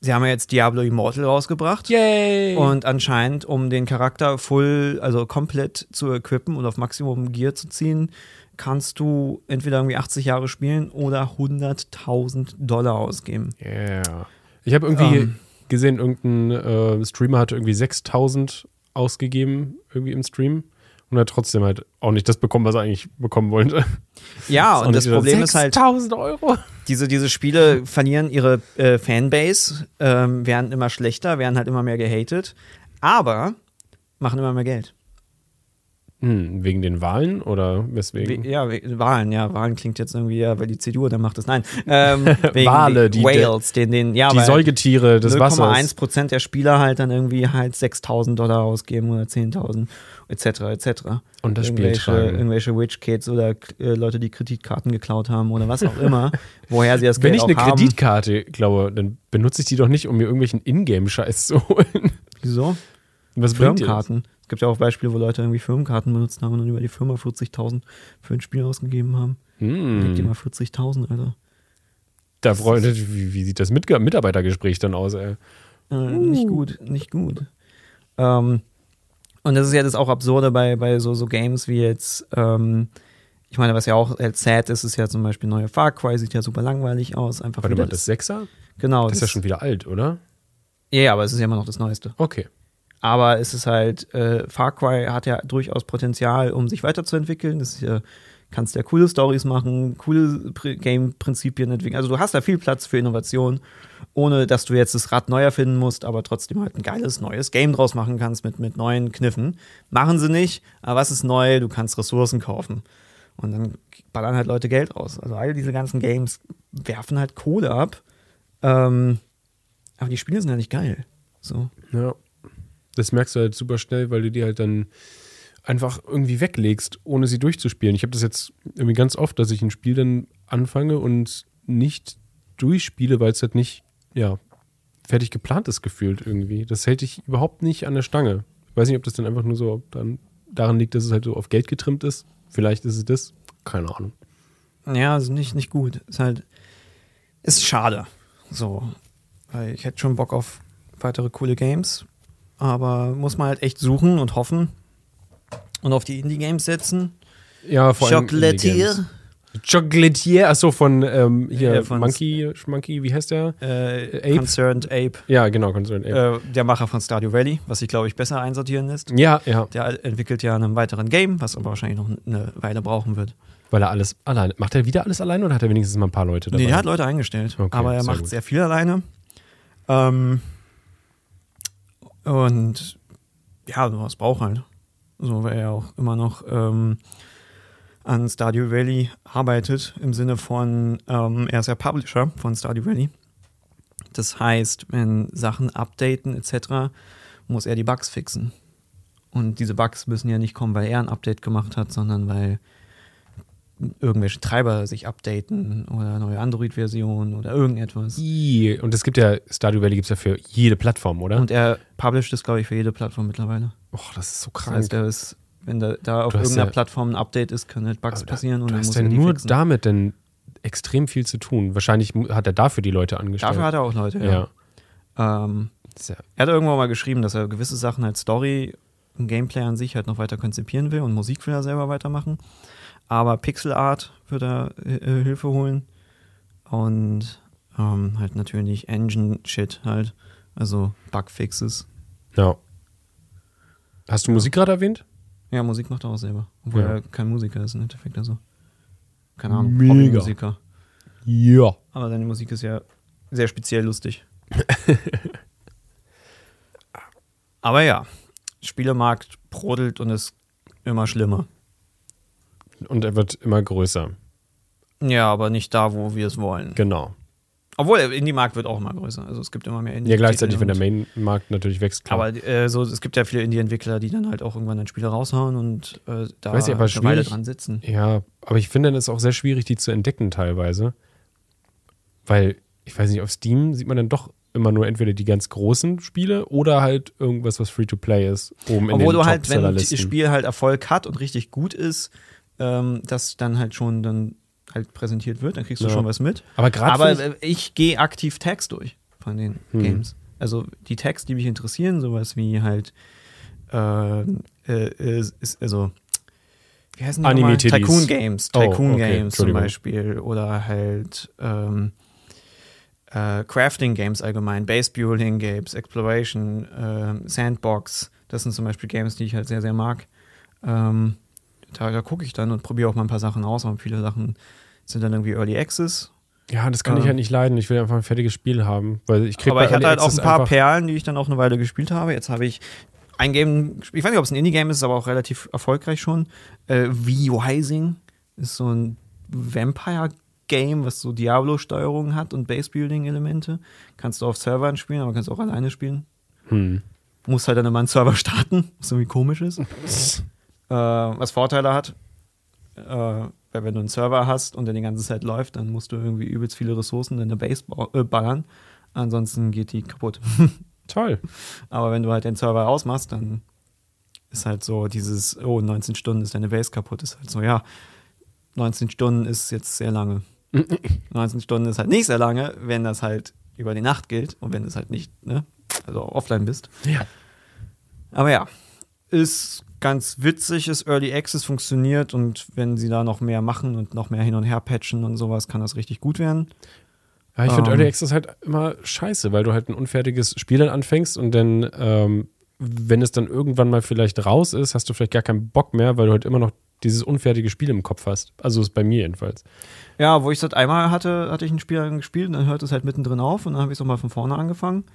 sie haben ja jetzt Diablo Immortal rausgebracht. Yay! Und anscheinend, um den Charakter full, also komplett zu equippen und auf Maximum Gear zu ziehen, kannst du entweder irgendwie 80 Jahre spielen oder 100.000 Dollar ausgeben. Yeah. Ich habe irgendwie Ähm. gesehen, irgendein äh, Streamer hatte irgendwie 6000 ausgegeben, irgendwie im Stream. Und hat trotzdem halt auch nicht das bekommen, was er eigentlich bekommen wollte. Ja, und das Problem ist halt, 6000 Euro. Diese, diese Spiele verlieren ihre äh, Fanbase, ähm, werden immer schlechter, werden halt immer mehr gehatet, aber machen immer mehr Geld. Hm, wegen den Wahlen oder weswegen? We ja, we Wahlen, ja, Wahlen klingt jetzt irgendwie, ja, weil die CDU dann macht das. Nein, ähm, Wale, die- Whales, den, den, ja, die Säugetiere des Wassers. 0,1 Prozent der Spieler halt dann irgendwie halt 6.000 Dollar ausgeben oder 10.000 etc. etc. Und das Spiel irgendwelche, tragen. irgendwelche Witch Kids oder äh, Leute, die Kreditkarten geklaut haben oder was auch immer, woher sie das Wenn Geld ich auch eine haben. Kreditkarte glaube, dann benutze ich die doch nicht, um mir irgendwelchen Ingame-Scheiß zu holen. Wieso? Was? Firmenkarten. Es gibt ja auch Beispiele, wo Leute irgendwie Firmenkarten benutzt haben und dann über die Firma 40.000 für ein Spiel ausgegeben haben. Leg dir Hm, mal 40.000, Alter. da freut wie, wie sieht das Mit Mitarbeitergespräch dann aus, ey? Äh, Nicht gut, nicht gut. Ähm, und das ist ja das auch Absurde bei, bei so, so Games wie jetzt, ähm, Ich meine, was ja auch halt sad ist, ist ja zum Beispiel neue Far Cry, sieht ja super langweilig aus. Einfach Warte mal, das Sechser? Genau. Das ist ja schon wieder alt, oder? Ja, aber es ist ja immer noch das Neueste. Okay. Aber es ist halt, äh, Far Cry hat ja durchaus Potenzial, um sich weiterzuentwickeln. Das ist ja, kannst ja coole Stories machen, coole Pr- Game-Prinzipien entwickeln. Also du hast da viel Platz für Innovation, ohne dass du jetzt das Rad neu erfinden musst, aber trotzdem halt ein geiles neues Game draus machen kannst mit, mit neuen Kniffen. Machen sie nicht, aber was ist neu? Du kannst Ressourcen kaufen. Und dann ballern halt Leute Geld raus. Also all diese ganzen Games werfen halt Kohle ab. Ähm, aber die Spiele sind ja nicht geil. So. Ja. Das merkst du halt super schnell, weil du die halt dann einfach irgendwie weglegst, ohne sie durchzuspielen. Ich habe das jetzt irgendwie ganz oft, dass ich ein Spiel dann anfange und nicht durchspiele, weil es halt nicht, ja, fertig geplant ist gefühlt irgendwie. Das hält dich überhaupt nicht an der Stange. Ich weiß nicht, ob das dann einfach nur so dann daran liegt, dass es halt so auf Geld getrimmt ist. Vielleicht ist es das. Keine Ahnung. Ja, also nicht, nicht gut. Ist halt, ist schade. So. Weil ich hätte schon Bock auf weitere coole Games. Aber muss man halt echt suchen und hoffen. Und auf die Indie-Games setzen. Ja, vor allem Chocolatier. Chocolatier, achso, von ähm, hier Ja, von- Monkey, Monkey, wie heißt der? Äh, Ape? Concerned Ape. Ja, genau, Concerned Ape. Äh, der Macher von Stardew Valley, was sich, glaube ich, besser einsortieren lässt. ja, ja, Der entwickelt ja einen weiteren Game, was aber wahrscheinlich noch eine Weile brauchen wird. weil er alles alleine. Macht er wieder alles alleine oder hat er wenigstens mal ein paar Leute dabei? Nee, der hat Leute eingestellt, Okay, aber er macht gut. sehr viel alleine. Ähm, und ja, sowas braucht halt. So, weil er auch immer noch ähm, an Stardew Valley arbeitet, im Sinne von, ähm, er ist ja Publisher von Stardew Valley. Das heißt, wenn Sachen updaten etc., muss er die Bugs fixen. Und diese Bugs müssen ja nicht kommen, weil er ein Update gemacht hat, sondern weil irgendwelche Treiber sich updaten oder neue Android-Versionen oder irgendetwas. Und es gibt ja, Stardew Valley gibt es ja für jede Plattform, oder? Und er publisht es, glaube ich, für jede Plattform mittlerweile. Och, das ist so Das krank. heißt, er ist, wenn da, da auf irgendeiner ja- Plattform ein Update ist, können halt Bugs passieren und du dann hast muss ja nur fixen. damit denn extrem viel zu tun. Wahrscheinlich hat er dafür die Leute angestellt. Dafür hat er auch Leute, ja. ja. Ähm, Das er hat irgendwann mal geschrieben, dass er gewisse Sachen als Story und Gameplay an sich halt noch weiter konzipieren will und Musik will er selber weitermachen. Aber Pixel Art wird er äh, Hilfe holen. Und ähm, halt natürlich Engine-Shit halt. Also Bugfixes. ja. Hast du Musik gerade erwähnt? Ja, Musik macht er auch selber. Obwohl Ja. er kein Musiker ist im Endeffekt. Also. Keine Ahnung, Mega. Hobbymusiker. Ja. Aber seine Musik ist ja sehr speziell lustig. Aber ja, Spielemarkt brodelt und ist immer schlimmer. Und er wird immer größer. Ja, aber nicht da, wo wir es wollen. Genau. Obwohl, der Indie-Markt wird auch immer größer. Also es gibt immer mehr indie Ja, gleichzeitig, wenn der Main-Markt natürlich wächst. Klar. Aber äh, so, es gibt ja viele Indie-Entwickler, die dann halt auch irgendwann ein Spiel raushauen und äh, da Weiß ich, aber eine Weile dran sitzen. Ja, aber ich finde es auch sehr schwierig, die zu entdecken teilweise. Weil, ich weiß nicht, auf Steam sieht man dann doch immer nur entweder die ganz großen Spiele oder halt irgendwas, was Free-to-Play ist, oben in Obwohl den du halt, wenn das Spiel halt Erfolg hat und richtig gut ist, ähm, das dann halt schon dann halt präsentiert wird, dann kriegst du Ja. schon was mit. Aber gerade Aber finde äh, ich gehe aktiv Tags durch von den Hm. Games. Also die Tags, die mich interessieren, sowas wie halt äh, äh, ist, also wie heißen die nochmal? Anime-Titties. Tycoon Games, Oh, Tycoon okay, Games zum. Beispiel oder halt ähm, äh, Crafting Games allgemein, Base Building Games, Exploration, ähm, Sandbox. Das sind zum Beispiel Games, die ich halt sehr, sehr mag. Ähm, da da gucke ich dann und probiere auch mal ein paar Sachen aus, aber viele Sachen sind dann irgendwie Early Access. ich, ja, das kann ich ähm, halt nicht leiden. Ich will einfach ein fertiges Spiel haben. Weil ich krieg Aber ich hatte Early halt auch ein paar Perlen, die ich dann auch eine Weile gespielt habe. Jetzt habe ich ein Game, ich weiß nicht, ob es ein Indie-Game ist, aber auch relativ erfolgreich schon. Äh, V-Rising ist so ein Vampire-Game, was so Diablo-Steuerung hat und Base-Building-Elemente. Kannst du auf Servern spielen, aber kannst auch alleine spielen. Hm. Musst halt dann immer einen Server starten, was irgendwie komisch ist. äh, was Vorteile hat, äh, weil wenn du einen Server hast und der die ganze Zeit läuft, dann musst du irgendwie übelst viele Ressourcen in der Base ba- äh, ballern. Ansonsten geht die kaputt. Toll. Aber wenn du halt den Server ausmachst, dann ist halt so dieses, oh, 19 Stunden ist deine Base kaputt. Ist halt so, ja, 19 Stunden ist jetzt sehr lange. 19 Stunden ist halt nicht sehr lange, wenn das halt über die Nacht gilt und wenn es halt nicht, ne, also offline bist. Ja. Aber ja, ist ganz witzig ist, Early Access funktioniert und wenn sie da noch mehr machen und noch mehr hin und her patchen und sowas, kann das richtig gut werden. Ja, ich finde Ähm. Early Access halt immer scheiße, weil du halt ein unfertiges Spiel dann anfängst und dann, ähm, wenn es dann irgendwann mal vielleicht raus ist, hast du vielleicht gar keinen Bock mehr, weil du halt immer noch dieses unfertige Spiel im Kopf hast. Also ist bei mir jedenfalls. Ja, wo ich das einmal hatte, hatte ich ein Spiel gespielt und dann hört es halt mittendrin auf und dann habe ich es nochmal von vorne angefangen,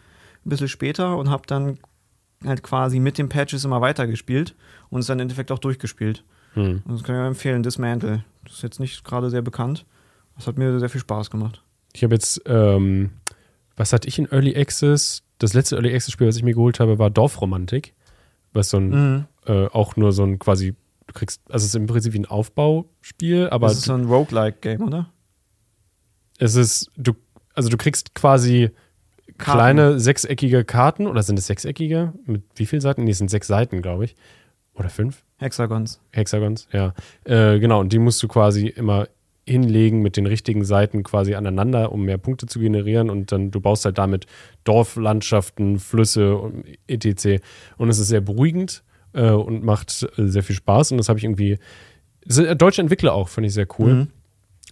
ein bisschen später und habe dann halt quasi mit den Patches immer weitergespielt und es dann im Endeffekt auch durchgespielt. Hm. Und das kann ich empfehlen, Dismantle. Das ist jetzt nicht gerade sehr bekannt. Das hat mir sehr viel Spaß gemacht. Ich habe jetzt, ähm, was hatte ich in Early Access? Das letzte Early Access Spiel, was ich mir geholt habe, war Dorfromantik. Was so ein, Mhm. äh, auch nur so ein quasi, du kriegst, also es ist im Prinzip wie ein Aufbauspiel, aber das ist so ein Roguelike-Game, oder? es ist, du, also du kriegst quasi Karten. kleine sechseckige Karten, oder sind es sechseckige? Mit wie vielen Seiten? Nee, es sind sechs Seiten, glaube ich. Oder fünf? Hexagons. Hexagons, ja. Äh, genau, und die musst du quasi immer hinlegen mit den richtigen Seiten quasi aneinander, um mehr Punkte zu generieren und dann du baust halt damit Dorflandschaften, Flüsse und etc. Und es ist sehr beruhigend äh, und macht äh, sehr viel Spaß und das habe ich irgendwie das sind äh, deutsche Entwickler auch, finde ich sehr cool. Mhm.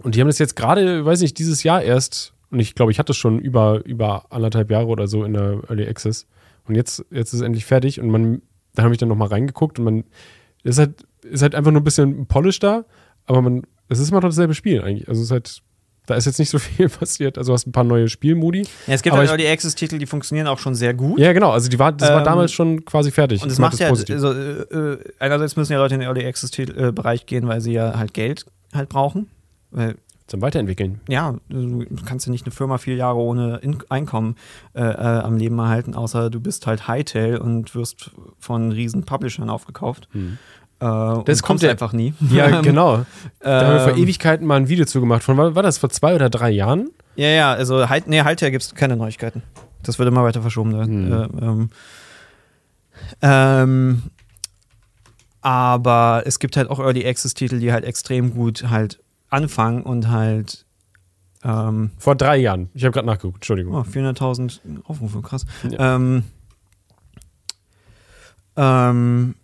Und die haben das jetzt gerade, weiß nicht, dieses Jahr erst und ich glaube, ich hatte es schon über über anderthalb Jahre oder so in der Early Access und jetzt jetzt ist es endlich fertig und man da habe ich dann noch mal reingeguckt und man ist halt ist halt einfach nur ein bisschen polished da, aber man es ist immer noch dasselbe Spiel eigentlich. Also es ist halt da ist jetzt nicht so viel passiert. Also du hast ein paar neue Spielmodi. Ja, es gibt halt Early Access-Titel, die funktionieren auch schon sehr gut. Ja, genau. Also die war, das war Ähm, damals schon quasi fertig. Und Das es macht ja, also, äh, äh, einerseits müssen ja Leute in den Early Access-Bereich gehen, weil sie ja halt Geld halt brauchen. Weil, Zum Weiterentwickeln. ja, du kannst ja nicht eine Firma vier Jahre ohne In Einkommen äh, äh, am Leben erhalten, außer du bist halt Hightail und wirst von riesen Publishern aufgekauft. Hm. Äh, Das kommt ja- einfach nie. Ja, genau. Da haben wir vor Ähm, Ewigkeiten mal ein Video zu gemacht. Von, war das vor zwei oder drei Jahren? Ja, ja, also Hi- nee, Hightail gibt es keine Neuigkeiten. Das wird immer weiter verschoben. Hm. Äh, ähm, ähm, aber es gibt halt auch Early Access-Titel, die halt extrem gut halt anfangen und halt ähm, Vor drei Jahren. Ich habe gerade nachgeguckt. Entschuldigung. oh, 400.000 Aufrufe, krass. Ja. Ähm, ähm,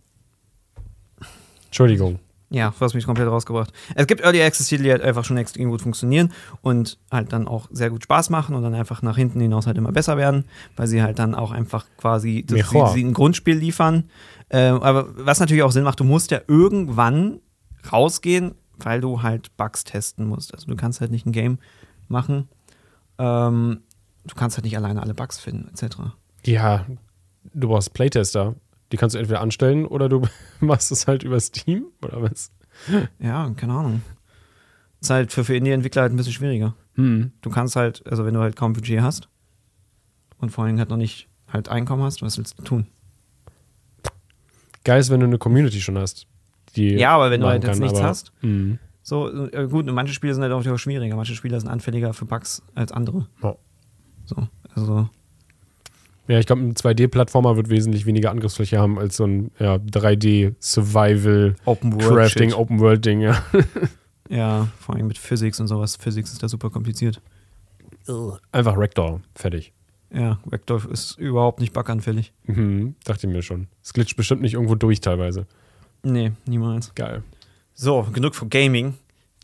Entschuldigung. Ja, du hast mich komplett rausgebracht. Es gibt Early Access-Titel, die halt einfach schon extrem gut funktionieren und halt dann auch sehr gut Spaß machen und dann einfach nach hinten hinaus halt immer besser werden, weil sie halt dann auch einfach quasi das, sie, sie ein Grundspiel liefern. Ähm, aber was natürlich auch Sinn macht, du musst ja irgendwann rausgehen, weil du halt Bugs testen musst. Also du kannst halt nicht ein Game machen. Ähm, du kannst halt nicht alleine alle Bugs finden, etc. Ja, du brauchst Playtester. Die kannst du entweder anstellen oder du machst es halt über Steam oder was? Ja, keine Ahnung. Ist halt für, für Indie-Entwickler halt ein bisschen schwieriger. Hm. du kannst halt, also wenn du halt kaum Budget hast und vor allem halt noch nicht halt Einkommen hast, was willst du tun? Geil ist, wenn du eine Community schon hast. Die Ja, aber wenn du halt jetzt kann, nichts aber- hast, Hm. so äh, gut, manche Spiele sind halt auch schwieriger, manche Spiele sind anfälliger für Bugs als andere. Ja. So, also Ja, ich glaube, ein 2D-Plattformer wird wesentlich weniger Angriffsfläche haben als so ein ja, 3D-Survival, Open World Crafting. Open-World-Ding, ja. Ja, vor allem mit Physics und sowas. Physics ist da super kompliziert. Einfach Ragdoll, fertig. Ja, Vector ist überhaupt nicht buganfällig. Mhm, dachte ich mir schon. Es glitscht bestimmt nicht irgendwo durch teilweise. Nee, niemals. Geil. So, genug von Gaming.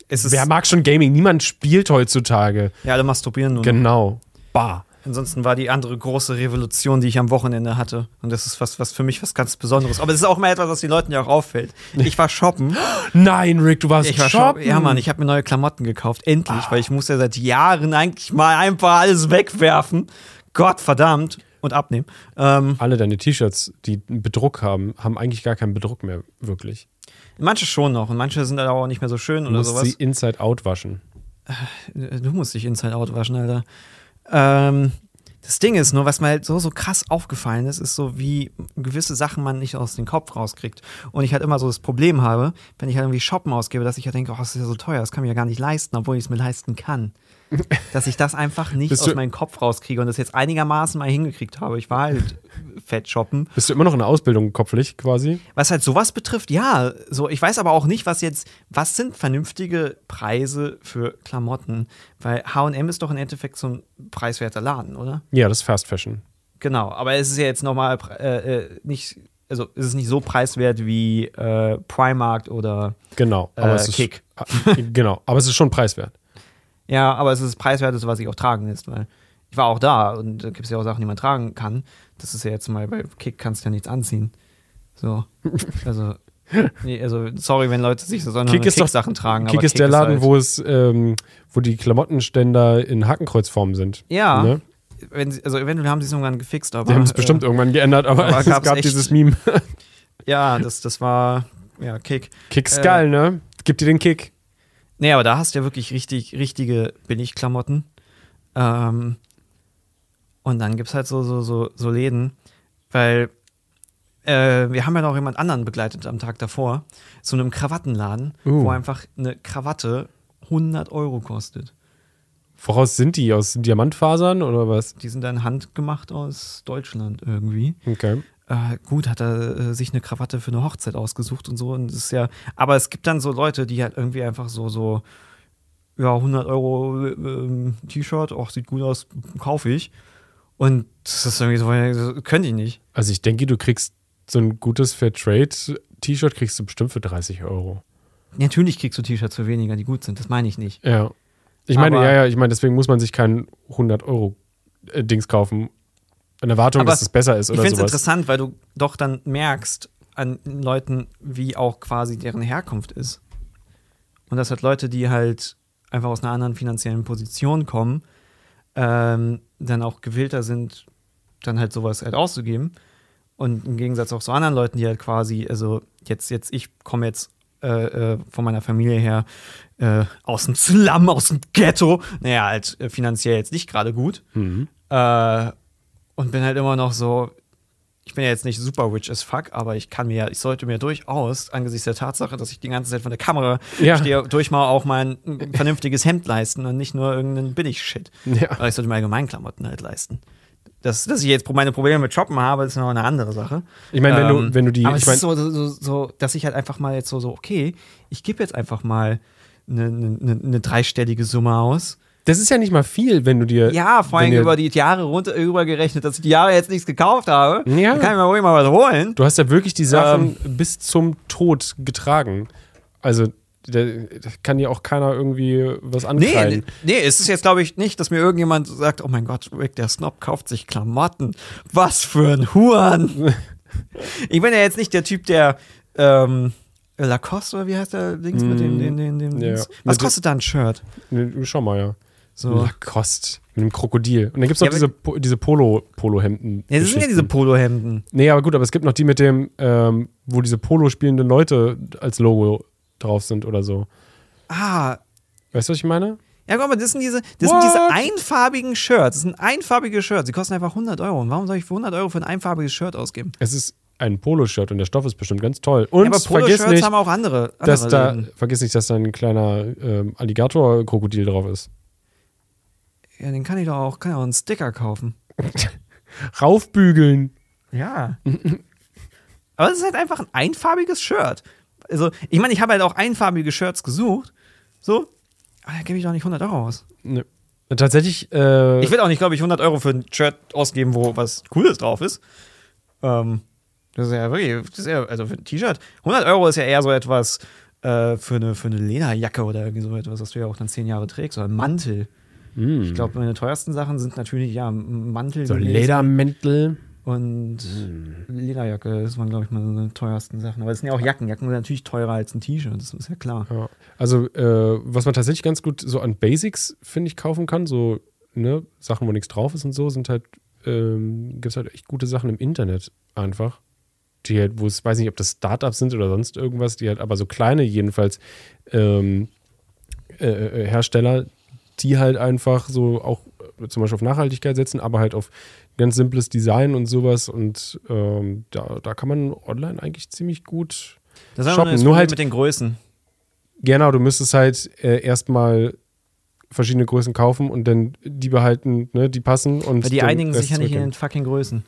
Es ist, Wer mag schon Gaming? Niemand spielt heutzutage. ja, alle masturbieren nur. noch. Genau. Bah. Ansonsten war die andere große Revolution, die ich am Wochenende hatte. Und das ist was, was für mich was ganz Besonderes. Aber es ist auch mal etwas, was den Leuten ja auch auffällt. Ich war shoppen. Nein, Rick, du warst Ich war shoppen. shoppen. Ja, Mann, ich habe mir neue Klamotten gekauft. Endlich, weil ich muss ja seit Jahren eigentlich mal einfach alles wegwerfen. Gott verdammt. Und abnehmen. Ähm, Alle deine T-Shirts, die einen Bedruck haben, haben eigentlich gar keinen Bedruck mehr, wirklich. manche schon noch. Und manche sind aber auch nicht mehr so schön Du oder musst sowas. sie inside out waschen. Du musst dich inside out waschen, Alter. Ähm, das Ding ist nur, was mir halt so, so krass aufgefallen ist, ist so, wie gewisse Sachen man nicht aus dem Kopf rauskriegt. Und ich halt immer so das Problem habe, wenn ich halt irgendwie shoppen ausgebe, dass ich halt denke, oh, das ist ja so teuer, das kann ich ja gar nicht leisten, obwohl ich es mir leisten kann. Dass ich das einfach nicht aus meinem Kopf rauskriege und das jetzt einigermaßen mal hingekriegt habe. Ich war halt fett shoppen. Bist du immer noch in der Ausbildung kopflich quasi? Was halt sowas betrifft, ja. So, ich weiß aber auch nicht, was jetzt, was sind vernünftige Preise für Klamotten? Weil HM ist doch im Endeffekt so ein preiswerter Laden, oder? Ja, das ist Fast Fashion. Genau, aber es ist ja jetzt nochmal äh, äh, nicht, also es ist nicht so preiswert wie äh, Primark oder Genau. Aber äh, es ist, Kick. Genau. Aber es ist schon preiswert. Ja, aber es ist das preiswerteste, was ich auch tragen lässt, weil ich war auch da und da gibt es ja auch Sachen, die man tragen kann. Das ist ja jetzt mal bei Kick kannst du ja nichts anziehen. So. Also, nee, also sorry, wenn Leute sich so sondern Kick ist doch- Kick-Sachen tragen. Kick ist der Laden, halt, wo es, ähm, wo die Klamottenständer in Hakenkreuzform sind. Ja, Ne? wenn sie, also eventuell haben sie es irgendwann gefixt, aber. Die haben es äh, bestimmt irgendwann geändert, aber, aber es gab dieses Meme. Ja, das, das war. Ja, Kick. Kick ist Äh, geil, ne? Gib dir den Kick. Nee, aber da hast du ja wirklich richtig, richtige Billigklamotten. Ähm, und dann gibt es halt so, so, so, so Läden, weil äh, wir haben ja noch jemand anderen begleitet am Tag davor, zu einem Krawattenladen, Uh. wo einfach eine Krawatte 100 Euro kostet. Woraus sind die? Aus Diamantfasern oder was? Die sind dann handgemacht aus Deutschland irgendwie. Okay. Äh, gut, hat er äh, sich eine Krawatte für eine Hochzeit ausgesucht und so. Und das ist ja, aber es gibt dann so Leute, die halt irgendwie einfach so, so, ja, 100 Euro ähm, T-Shirt, auch sieht gut aus, kaufe ich. Und das ist irgendwie so, könnte ich nicht. Also ich denke, du kriegst so ein gutes Fairtrade-T-Shirt kriegst du bestimmt für 30 Euro. Natürlich kriegst du T-Shirts für weniger, die gut sind, das meine ich nicht. Ja. Ich meine, Aber- ja, ja, ich meine, deswegen muss man sich kein 100 Euro äh, Dings kaufen. In Erwartung, Aber dass es besser ist Ich oder finde es interessant, weil du doch dann merkst an Leuten, wie auch quasi deren Herkunft ist. Und das hat Leute, die halt einfach aus einer anderen finanziellen Position kommen, ähm, dann auch gewillter sind, dann halt sowas halt auszugeben. Und im Gegensatz auch zu anderen Leuten, die halt quasi, also jetzt, jetzt, ich komme jetzt äh, äh, von meiner Familie her äh, aus dem Slum, aus dem Ghetto, naja, halt äh, finanziell jetzt nicht gerade gut. Mhm. Äh, und bin halt immer noch so, ich bin ja jetzt nicht super rich as fuck, aber ich kann mir, ich sollte mir durchaus, angesichts der Tatsache, dass ich die ganze Zeit von der Kamera Ja. stehe, durch mal auch mein ein vernünftiges Hemd leisten und nicht nur irgendeinen Billig-Shit. Ja. Aber ich sollte mir allgemein Klamotten halt leisten. Das, dass ich jetzt meine Probleme mit Shoppen habe, ist noch eine andere Sache. Ich meine, wenn Ähm, du, wenn du die, aber ich es ist so, so, so, dass ich halt einfach mal jetzt so, so okay, ich gebe jetzt einfach mal eine, eine, eine dreistellige Summe aus. Das ist ja nicht mal viel, wenn du dir. Ja, vor allem über die Jahre runter rübergerechnet, dass ich die Jahre jetzt nichts gekauft habe. Ja. Dann kann ich mir ruhig mal was holen. Du hast ja wirklich die Sachen Ähm. bis zum Tod getragen. Also, da kann dir auch keiner irgendwie was Nee, ankreiden. nee, es ist jetzt, glaube ich, nicht, dass mir irgendjemand sagt, oh mein Gott, Rick, der Snob kauft sich Klamotten. Was für ein Huren. ich bin ja jetzt nicht der Typ, der ähm, Lacoste, oder wie heißt der Dings mit dem, dem, dem, dem Ja. Was kostet da ein Shirt? Nee, schau mal, ja. So. Lacoste. Mit einem Krokodil. Und dann gibt es noch Ja, diese, Po- diese Polo, Polo-Hemden. Ja, das sind ja diese Polohemden. Nee, aber gut, aber es gibt noch die mit dem, ähm, wo diese Polo spielenden Leute als Logo drauf sind oder so. Ah, Weißt du, was ich meine? Ja, guck mal, das sind diese, das sind diese einfarbigen Shirts. Das sind einfarbige Shirts. Die kosten einfach 100 Euro. Und warum soll ich für 100 Euro für ein einfarbiges Shirt ausgeben? Es ist ein Poloshirt und der Stoff ist bestimmt ganz toll. Und ja, aber vergiss Polo-Shirts nicht, haben auch andere. andere dass da, vergiss nicht, dass da ein kleiner ähm, Alligator-Krokodil drauf ist. Ja, den kann ich doch auch, kann ich auch einen Sticker kaufen. Raufbügeln. Ja. aber es ist halt einfach ein einfarbiges Shirt. Also, ich meine, ich habe halt auch einfarbige Shirts gesucht. So. Aber da gebe ich doch nicht 100 Euro aus. Nö. Und Tatsächlich, äh, Ich will auch nicht, glaube ich, 100 Euro für ein Shirt ausgeben, wo was Cooles drauf ist. Ähm, das ist ja wirklich, das ist ja, also für ein T-Shirt. 100 Euro ist ja eher so etwas äh, für, eine, für eine Lederjacke oder irgendwie so etwas, was du ja auch dann zehn Jahre trägst. Oder ein Mantel. Ich glaube, meine teuersten Sachen sind natürlich, ja, Mantel. so Ledermäntel. Und Lederjacke, das waren, glaube ich, mal so die teuersten Sachen. Aber es sind ja auch Jacken. Jacken sind natürlich teurer als ein T-Shirt, das ist ja klar. Ja. Also, äh, was man tatsächlich ganz gut so an Basics, finde ich, kaufen kann, so ne, Sachen, wo nichts drauf ist und so, sind halt, ähm, gibt es halt echt gute Sachen im Internet einfach. Die halt, wo es, weiß nicht, ob das Startups sind oder sonst irgendwas, die halt, aber so kleine jedenfalls ähm, äh, äh, Hersteller, die halt einfach so auch äh, zum Beispiel auf Nachhaltigkeit setzen, aber halt auf ganz simples Design und sowas. Und ähm, da, da kann man online eigentlich ziemlich gut Das ist Shoppen, nur halt- mit den Größen. Genau, du müsstest halt äh, erstmal verschiedene Größen kaufen und dann die behalten, ne, die passen. Und Weil die einigen sich ja nicht in den fucking Größen.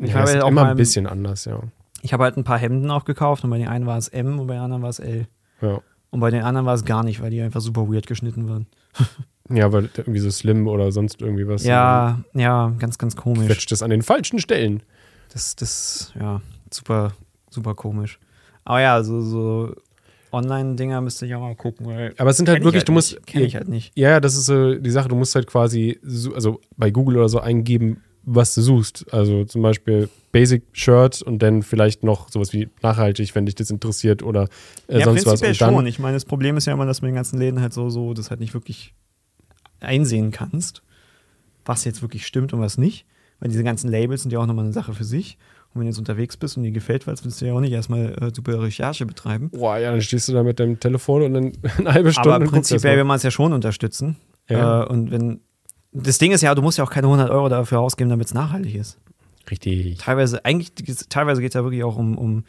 Ich ja, habe halt auch immer mal- ein bisschen anders, ja. Ich habe halt ein paar Hemden auch gekauft und bei den einen war es M und bei den anderen war es L. Ja, Und bei den anderen war es gar nicht, weil die einfach super weird geschnitten waren. ja weil irgendwie so slim oder sonst irgendwie was. Ja, ja, ganz, ganz komisch. Quetscht es an den falschen Stellen. Das, das, ja, super, super komisch. Aber ja, so, so Online-Dinger müsste ich auch mal gucken. Aber es sind halt wirklich, du musst. Nicht. Kenn ich halt nicht. Ja, ja, das ist so die Sache, du musst halt quasi, so, also bei Google oder so eingeben, was du suchst. Also zum Beispiel Basic Shirt und dann vielleicht noch sowas wie nachhaltig, wenn dich das interessiert oder äh, ja, sonst was. prinzipiell Und dann, schon. Ich meine, das Problem ist ja immer, dass in den ganzen Läden halt so, so das halt nicht wirklich einsehen kannst, was jetzt wirklich stimmt und was nicht. Weil diese ganzen Labels sind ja auch nochmal eine Sache für sich. Und wenn du jetzt unterwegs bist und dir gefällt was, willst du ja auch nicht erstmal äh, super Recherche betreiben. Boah, ja, dann stehst du da mit deinem Telefon und dann eine halbe Stunde. Aber prinzipiell will man es ja schon unterstützen. Ja. Äh, und wenn. Das Ding ist ja, du musst ja auch keine 100 Euro dafür ausgeben, damit es nachhaltig ist. Richtig. Teilweise, eigentlich, teilweise geht es ja wirklich auch um, um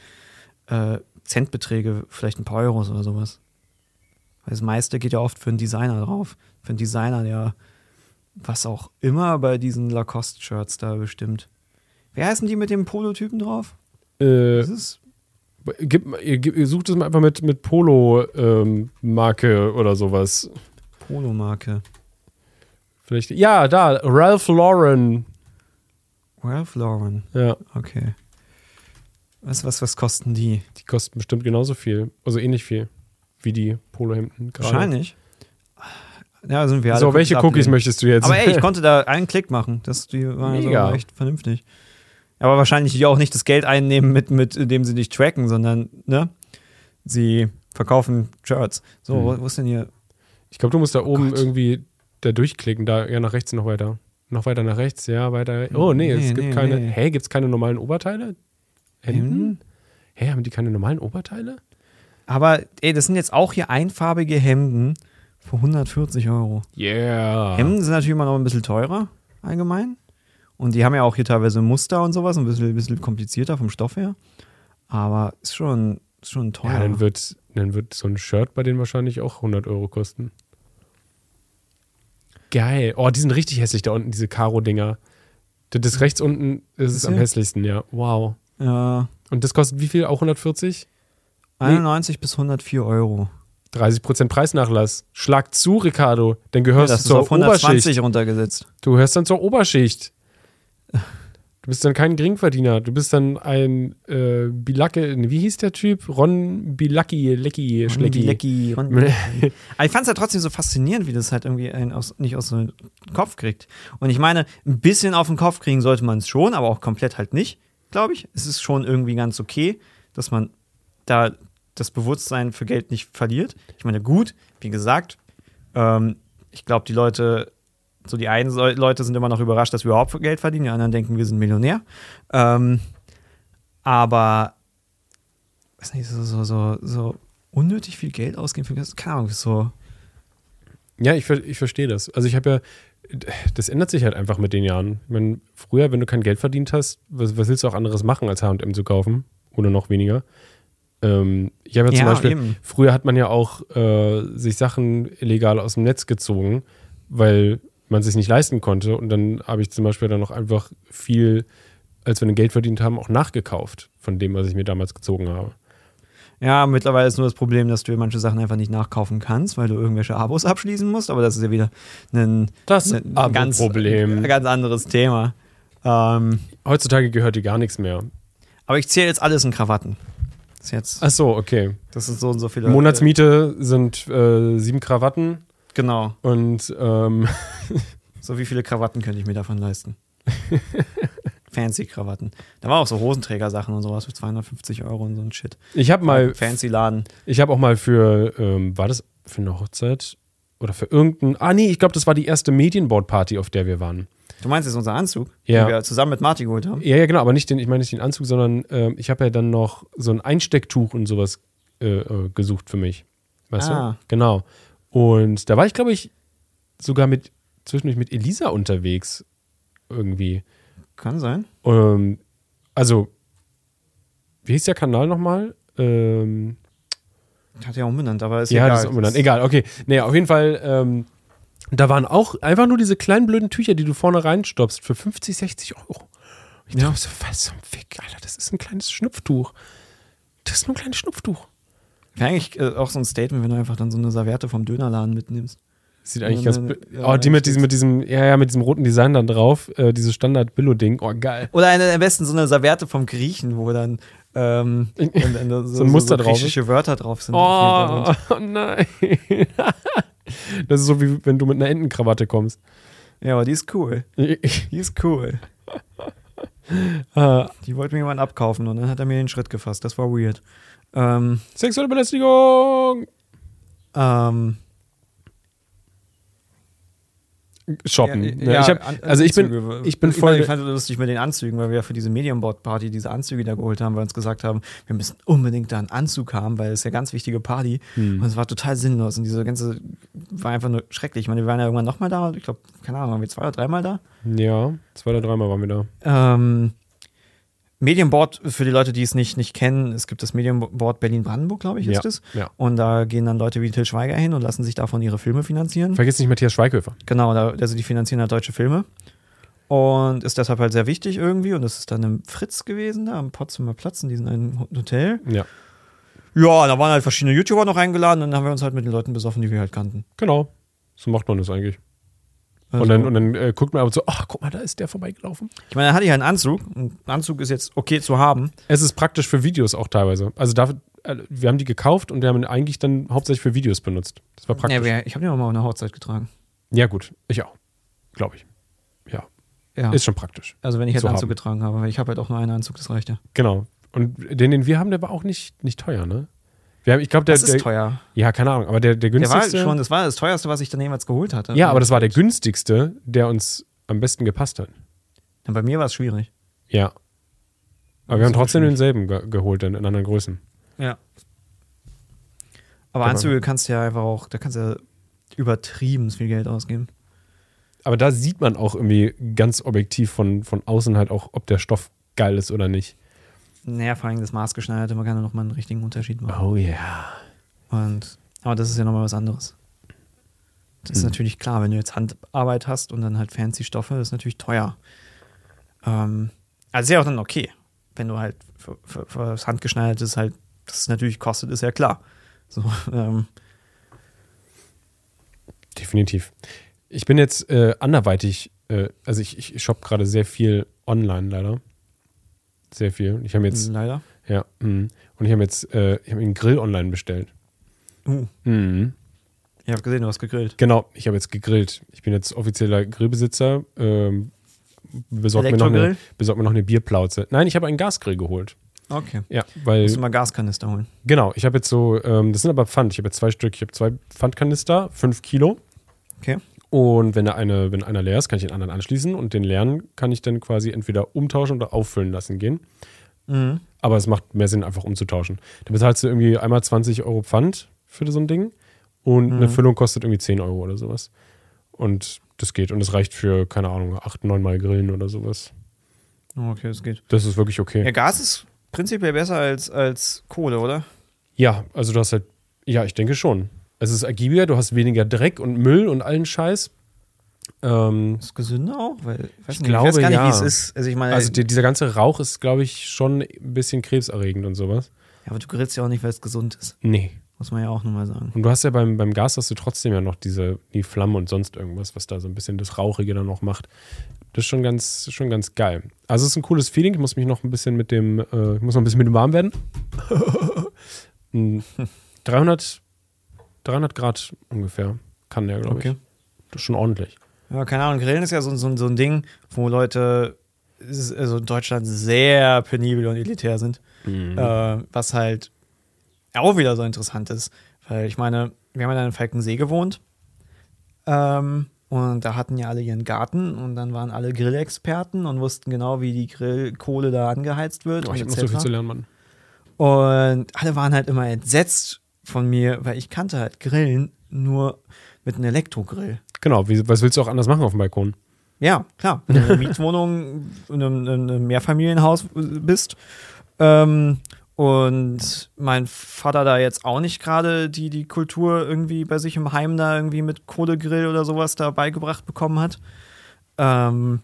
äh, Centbeträge, vielleicht ein paar Euros oder sowas. Weil das meiste geht ja oft für einen Designer drauf. Für einen Designer, der was auch immer bei diesen Lacoste-Shirts da bestimmt. Wer heißen die mit dem Polotypen drauf? Äh, Das ist gib, ihr, sucht es mal einfach mit, mit Polo-Marke oder sowas. Polo-Marke. Vielleicht. Ja, da, Ralph Lauren. Ralph Lauren. Ja, Okay. Was, was, was kosten die? die kosten bestimmt genauso viel. Also ähnlich viel wie die Polohemden gerade. Wahrscheinlich. Ja, sind wir alle So, welche Cookies ablehnen. möchtest du jetzt? Aber ey, ich konnte da einen Klick machen. Das, die waren Mega. so echt vernünftig. Aber wahrscheinlich die auch nicht das Geld einnehmen, mit, mit dem sie dich tracken, sondern, ne? Sie verkaufen Shirts. So, Hm. wo, wo ist denn hier? Ich glaube, du musst da oben Gott. irgendwie da durchklicken, da ja nach rechts noch weiter. Noch weiter nach rechts, ja, weiter. Oh nee, es Nee, gibt nee, keine. nee. Hä, gibt es keine normalen Oberteile? Hemden? Hemden? Hä, haben die keine normalen Oberteile? Aber, ey, das sind jetzt auch hier einfarbige Hemden für 140 Euro. Yeah. Hemden sind natürlich immer noch ein bisschen teurer, allgemein. Und die haben ja auch hier teilweise Muster und sowas, ein bisschen, bisschen komplizierter vom Stoff her. Aber ist schon, ist schon teuer. Ja, dann wird, dann wird so ein Shirt bei denen wahrscheinlich auch 100 Euro kosten. Geil. Oh, die sind richtig hässlich da unten, diese Karo-Dinger. Das ist rechts unten ist es Das am hier? hässlichsten, ja. Wow. ja, Und das kostet wie viel? Auch 140? 91 bis 104 Euro. 30% Preisnachlass. Schlag zu, Ricardo. Dann Ja, gehörst das du zur auf 120 Oberschicht. runtergesetzt. Du gehörst dann zur Oberschicht. Du bist dann kein Geringverdiener. Du bist dann ein äh, Bilacke, wie hieß der Typ? Ron Bilacki, Lecki, Schlecki. Lecki. Aber ich fand es ja trotzdem so faszinierend, wie das halt irgendwie einen aus, nicht aus dem Kopf kriegt. Und ich meine, ein bisschen auf den Kopf kriegen sollte man es schon, aber auch komplett halt nicht, glaube ich. Es ist schon irgendwie ganz okay, dass man da das Bewusstsein für Geld nicht verliert. Ich meine, gut, wie gesagt, ähm, ich glaube, die Leute, so die einen Leu- Leute sind immer noch überrascht, dass wir überhaupt Geld verdienen, die anderen denken, wir sind Millionär. Ähm, aber, weiß nicht, so, so, so, so unnötig viel Geld ausgeben für, keine Ahnung, so. Ja, ich, ich verstehe das. Also ich habe ja, das ändert sich halt einfach mit den Jahren. Ich meine, früher, wenn du kein Geld verdient hast, was, was willst du auch anderes machen, als H&M zu kaufen? Oder noch weniger. Ähm, ich habe ja zum Ja, Beispiel, eben. früher hat man ja auch äh, sich Sachen illegal aus dem Netz gezogen, weil man sich nicht leisten konnte. Und dann habe ich zum Beispiel dann auch einfach viel, als wir dann Geld verdient haben, auch nachgekauft von dem, was ich mir damals gezogen habe. Ja, mittlerweile ist nur das Problem, dass du manche Sachen einfach nicht nachkaufen kannst, weil du irgendwelche Abos abschließen musst, aber das ist ja wieder ein, Das ein ganz, Abo-Problem. ein ganz anderes Thema. Ähm, Heutzutage gehört dir gar nichts mehr. aber ich zähle jetzt alles in Krawatten. Ist jetzt, Ach so, okay. das ist so und so viele. Monatsmiete sind äh, sieben Krawatten. Äh, genau. Und ähm, So wie viele Krawatten könnte ich mir davon leisten? Fancy Krawatten. Da war auch so Hosenträgersachen und sowas für 250 Euro und so ein Shit. ich habe mal, Fancy Laden. ich habe auch mal für, ähm, war das für eine Hochzeit oder für irgendein, ah nee, ich glaube, das war die erste Medienboard-Party, auf der wir waren. Du meinst jetzt unser Anzug, Ja. den wir zusammen mit Marty geholt haben? Ja, ja, genau, aber nicht den, ich meine nicht den Anzug, sondern ähm, ich habe ja dann noch so ein Einstecktuch und sowas äh, äh, gesucht für mich. Weißt Ah. du? Genau. Und da war ich, glaube ich, sogar mit zwischendurch mit Elisa unterwegs. Irgendwie. Kann sein. Ähm, also, wie hieß der Kanal nochmal? Ähm, Hat ja auch umbenannt, aber ist ja, egal. das ist umbenannt. Egal, okay. Nee, auf jeden Fall, ähm, da waren auch einfach nur diese kleinen blöden Tücher, die du vorne reinstopfst für 50, 60 Euro. Ich Ja. dachte so, was zum Fick, Alter, das ist ein kleines Schnupftuch. Das ist nur ein kleines Schnupftuch. Wäre eigentlich äh, auch so ein Statement, wenn du einfach dann so eine Serviette vom Dönerladen mitnimmst. Sieht eigentlich Ja, ganz. bl- ja, oh, die mit diesem, mit diesem, ja, ja, mit diesem roten Design dann drauf, äh, dieses Standard-Billo-Ding. Oh, geil. Oder eine, am besten so eine Serviette vom Griechen, wo dann Ähm, so, So ein Muster drauf ist. griechische Wörter drauf sind. Oh, nein. Das ist so, wie wenn du mit einer Entenkrawatte kommst. Ja, aber die ist cool. Die ist cool. Ah, Die wollte mir jemand abkaufen und dann hat er mir den Schritt gefasst. Das war weird. Ähm, Sexuelle Belästigung. ähm, Shoppen. Ja, ne? ja, ich hab, also ich bin, ich bin Ich voll. fand es lustig mit den Anzügen, weil wir ja für diese Medienboard-Party diese Anzüge da geholt haben, weil wir uns gesagt haben, wir müssen unbedingt da einen Anzug haben, weil es ja ganz wichtige Party. Hm. Und es war total sinnlos. Und diese ganze war einfach nur schrecklich. Ich meine, wir waren ja irgendwann nochmal da. Ich glaube, keine Ahnung, waren wir zwei oder dreimal da. Ja, zwei oder dreimal waren wir da. Ähm, Medienboard, für die Leute, die es nicht, nicht kennen, es gibt das Medienboard Berlin-Brandenburg, glaube ich, Ja, ist es. ja. Und da gehen dann Leute wie Till Schweiger hin und lassen sich davon ihre Filme finanzieren. Vergiss nicht Matthias Schweighöfer. Genau, also die finanzieren halt deutsche Filme. Und ist deshalb halt sehr wichtig irgendwie. Und das ist dann im Fritz gewesen, da am Potsdamer Platz in diesem einen Hotel. Ja, Ja, da waren halt verschiedene YouTuber noch eingeladen und dann haben wir uns halt mit den Leuten besoffen, die wir halt kannten. genau. So macht man das eigentlich. Also, und dann, und dann äh, guckt man aber so, ach, guck mal, da ist der vorbeigelaufen. ich meine, da hatte ich halt einen Anzug. Ein Anzug ist jetzt okay zu haben. Es ist praktisch für Videos auch teilweise. Also da, äh, wir haben die gekauft und wir haben ihn eigentlich dann hauptsächlich für Videos benutzt. Das war praktisch. Ja, ich habe den auch mal auf einer Hochzeit getragen. Ja, gut. Ich auch. Glaube ich. Ja. Ja. Ist schon praktisch. also wenn ich halt zu einen Anzug haben. getragen habe, weil ich habe halt auch nur einen Anzug, das reicht ja. Genau. Und den, den wir haben, der war auch nicht, nicht teuer, ne? Haben, ich glaube, der, Das ist der teuer. Ja, keine Ahnung, aber der, der Der war günstigste. schon, das war das teuerste, was ich dann jemals geholt hatte. ja, aber das war der günstigste, der uns am besten gepasst hat. Ja, Bei mir war es schwierig. Ja. Aber wir haben trotzdem schwierig. denselben ge geholt, in, in anderen Größen. Ja. Aber Kann Anzüge kannst du ja einfach auch, da kannst du ja übertrieben viel Geld ausgeben. Aber da sieht man auch irgendwie ganz objektiv von, von außen halt auch, ob der Stoff geil ist oder nicht. Naja, vor allem das Maßgeschneiderte, man kann da nochmal einen richtigen Unterschied machen. Oh ja. Und, aber das ist ja nochmal was anderes. Das ist Hm. natürlich klar, wenn du jetzt Handarbeit hast und dann halt fancy Stoffe, das ist natürlich teuer. Ähm, also ist ja auch dann okay, wenn du halt für, für, für das Handgeschneidertes halt, das es natürlich kostet, ist ja klar. So, ähm, Definitiv. Ich bin jetzt äh, anderweitig, äh, also ich, ich shoppe gerade sehr viel online leider. Sehr viel. Ich habe jetzt, leider. ja, mm. und ich habe jetzt, äh, ich habe einen Grill online bestellt. Uh, Mhm. ich habe gesehen, du hast gegrillt. Genau, ich habe jetzt gegrillt. Ich bin jetzt offizieller Grillbesitzer. Ähm, besorg, mir noch eine, Elektrogrill? besorg mir noch eine Bierplauze. Nein, ich habe einen Gasgrill geholt. Okay. Ja, weil, Musst du mal Gaskanister holen. genau, ich habe jetzt so, ähm, das sind aber Pfand. Ich habe jetzt zwei Stück. Ich habe zwei Pfandkanister, fünf Kilo. Okay. Und wenn, eine, wenn einer leer ist, kann ich den anderen anschließen. Und den leeren kann ich dann quasi entweder umtauschen oder auffüllen lassen gehen. Mhm. Aber es macht mehr Sinn, einfach umzutauschen. Da bezahlst du irgendwie einmal 20 Euro Pfand für so ein Ding. Und eine Mhm. Füllung kostet irgendwie 10 Euro oder sowas. Und das geht. Und das reicht für, keine Ahnung, 8, 9 Mal Grillen oder sowas. Oh, Okay, das geht. Das ist wirklich okay. Ja, Gas ist prinzipiell besser als, als Kohle, oder? Ja, also du hast halt, ja, ich denke schon. Es ist ergiebiger, du hast weniger Dreck und Müll und allen Scheiß. Ähm, Ist gesünder auch? Weil, ich weiß, Ich nicht, glaube, ich weiß gar nicht, ja. wie es ist. Also ich meine, also die, dieser ganze Rauch ist, glaube ich, schon ein bisschen krebserregend und sowas. ja, aber du grillst ja auch nicht, weil es gesund ist. Nee. Muss man ja auch nochmal sagen. Und du hast ja beim, beim Gas hast du trotzdem ja noch diese, die Flamme und sonst irgendwas, was da so ein bisschen das Rauchige dann noch macht. Das ist schon ganz, schon ganz geil. Also es ist ein cooles Feeling. Ich muss mich noch ein bisschen mit dem, äh, ich muss noch ein bisschen mit dem warm werden. Mm, 300, 300 Grad ungefähr kann der, glaube Okay. ich. Das ist schon ordentlich. Ja, keine Ahnung, Grillen ist ja so, so, so ein Ding, wo Leute also in Deutschland sehr penibel und elitär sind. Mhm. Äh, was halt auch wieder so interessant ist. Weil ich meine, wir haben ja in Falkensee gewohnt. Ähm, und da hatten ja alle ihren Garten und dann waren alle Grillexperten und wussten genau, wie die Grillkohle da angeheizt wird. Oh, ich habe noch so viel zu lernen, Mann. Und alle waren halt immer entsetzt von mir, weil ich kannte halt Grillen nur mit einem Elektrogrill. Genau, wie, was willst du auch anders machen auf dem Balkon? Ja, klar. Wenn du in einer Mietwohnung, in einem, in einem Mehrfamilienhaus bist. Ähm, und mein Vater da jetzt auch nicht gerade die, die Kultur irgendwie bei sich im Heim da irgendwie mit Kohlegrill oder sowas da beigebracht bekommen hat. Ähm,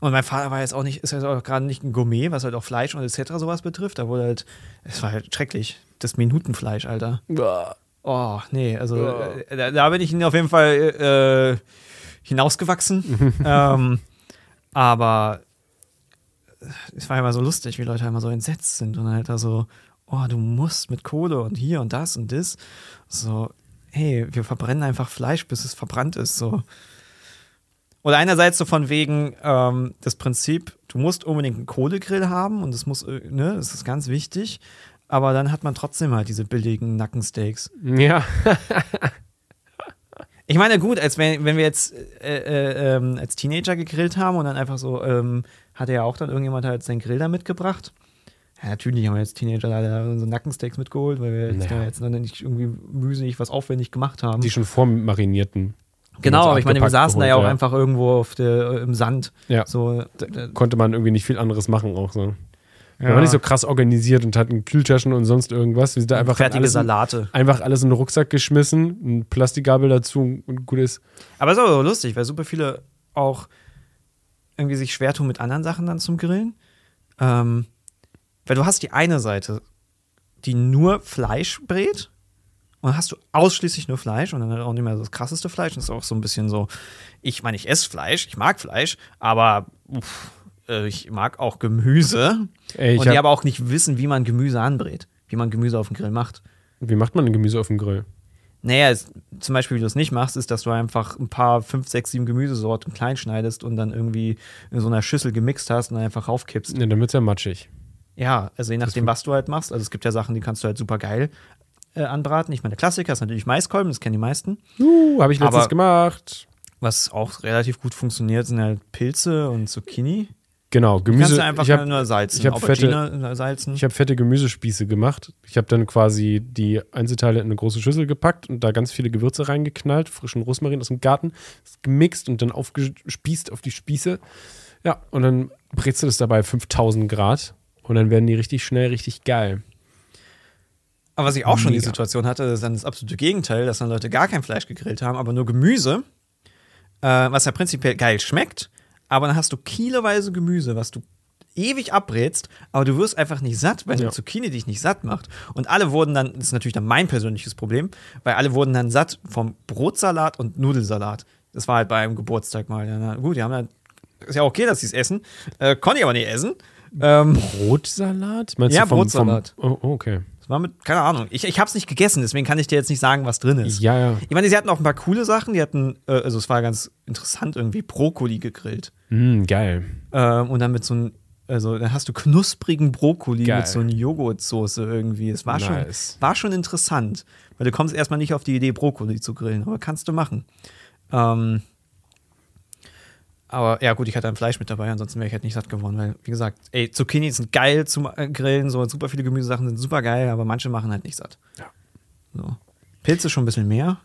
und mein Vater war jetzt auch nicht, ist jetzt auch gerade nicht ein Gourmet, was halt auch Fleisch und etc. sowas betrifft. Da wurde halt, es war halt schrecklich. Das Minutenfleisch, Alter. Oh, nee, also Ja. äh, da, da bin ich auf jeden Fall äh, hinausgewachsen. ähm, aber es war immer so lustig, wie Leute immer so entsetzt sind und halt da so, oh, du musst mit Kohle und hier und das und das. So, hey, wir verbrennen einfach Fleisch, bis es verbrannt ist. So. Oder einerseits so von wegen ähm, das Prinzip, du musst unbedingt einen Kohlegrill haben und das muss, äh, ne, das ist ganz wichtig. Aber dann hat man trotzdem halt diese billigen Nackensteaks. Ja. Ich meine, gut, als wenn, wenn wir jetzt äh, äh, ähm, als Teenager gegrillt haben und dann einfach so, ähm, hatte ja auch dann irgendjemand halt seinen Grill da mitgebracht. Ja, natürlich haben wir jetzt Teenager da so Nackensteaks mitgeholt, weil wir jetzt, Ja. ja. jetzt noch nicht irgendwie mühselig was aufwendig gemacht haben. Die schon vormarinierten. Genau, aber ich meine, wir saßen da ja auch geholt, einfach irgendwo auf der, äh, im Sand. Ja. So, Konnte man irgendwie nicht viel anderes machen auch so. ja. Wir waren nicht so krass organisiert und hatten Kühltaschen und sonst irgendwas. Wir sind da einfach fertige alles, Salate. einfach alles in den Rucksack geschmissen, ein Plastikgabel dazu und gut ist. Aber es ist auch so lustig, weil super viele auch irgendwie sich schwer tun mit anderen Sachen dann zum Grillen. Ähm, weil du hast die eine Seite, die nur Fleisch brät. Und dann hast du ausschließlich nur Fleisch und dann auch nicht mehr das krasseste Fleisch. Das ist auch so ein bisschen so, ich meine, ich esse Fleisch, ich mag Fleisch, aber uff, äh, ich mag auch Gemüse. Ey, ich und die aber auch nicht wissen, wie man Gemüse anbrät, wie man Gemüse auf dem Grill macht. wie macht man ein Gemüse auf dem Grill? Naja, es, zum Beispiel, wie du es nicht machst, ist, dass du einfach ein paar, fünf, sechs, sieben Gemüsesorten klein schneidest und dann irgendwie in so einer Schüssel gemixt hast und dann einfach raufkippst. Ne, dann wird's ja matschig. Ja, also je nachdem, was du halt machst. Also es gibt ja Sachen, die kannst du halt super geil äh, anbraten. Ich meine, der Klassiker ist natürlich Maiskolben, das kennen die meisten. Uh, habe ich letztens Aber- gemacht. Was auch relativ gut funktioniert, sind halt Pilze und Zucchini. Genau, Die kannst Gemüse. du einfach ich habe nur salzen. ich hab Aubergine, äh, salzen. ich hab fette Gemüsespieße gemacht. Ich habe dann quasi die Einzelteile in eine große Schüssel gepackt und da ganz viele Gewürze reingeknallt, frischen Rosmarin aus dem Garten, gemixt und dann aufgespießt auf die Spieße. Ja, und dann brätst du das dabei 5000 Grad und dann werden die richtig schnell richtig geil. Aber was ich auch schon die Mega. Situation hatte, ist dann das absolute Gegenteil, dass dann Leute gar kein Fleisch gegrillt haben, aber nur Gemüse, äh, was ja prinzipiell geil schmeckt, aber dann hast du kiloweise Gemüse, was du ewig abbrätst, aber du wirst einfach nicht satt, weil Ja. eine Zucchini dich nicht satt macht. Und alle wurden dann, das ist natürlich dann mein persönliches Problem, weil alle wurden dann satt vom Brotsalat und Nudelsalat. Das war halt bei einem Geburtstag mal. Ja, na, gut, die haben halt, ist ja okay, dass sie es essen, äh, konnte ich aber nicht essen. Ähm, Brotsalat? Meinst Ja, du vom, Brotsalat. Vom, oh, okay. War mit, keine Ahnung, ich, ich habe es nicht gegessen, deswegen kann ich dir jetzt nicht sagen, was drin ist. Ja, ja. Ich meine, sie hatten auch ein paar coole Sachen. Die hatten, äh, also es war ganz interessant, irgendwie Brokkoli gegrillt. Mm, geil. Ähm, und dann mit so einem, also dann hast du knusprigen Brokkoli Geil. mit so einer Joghurtsoße irgendwie. Es war, Nice. schon, war schon interessant. Weil du kommst erstmal nicht auf die Idee, Brokkoli zu grillen, aber kannst du machen. Ähm, aber ja, gut, ich hatte ein Fleisch mit dabei, ansonsten wäre ich halt nicht satt geworden, weil, wie gesagt, ey, Zucchini sind geil zum äh, Grillen, so super viele Gemüsesachen sind super geil, aber manche machen halt nicht satt. Ja. So. Pilze schon ein bisschen mehr.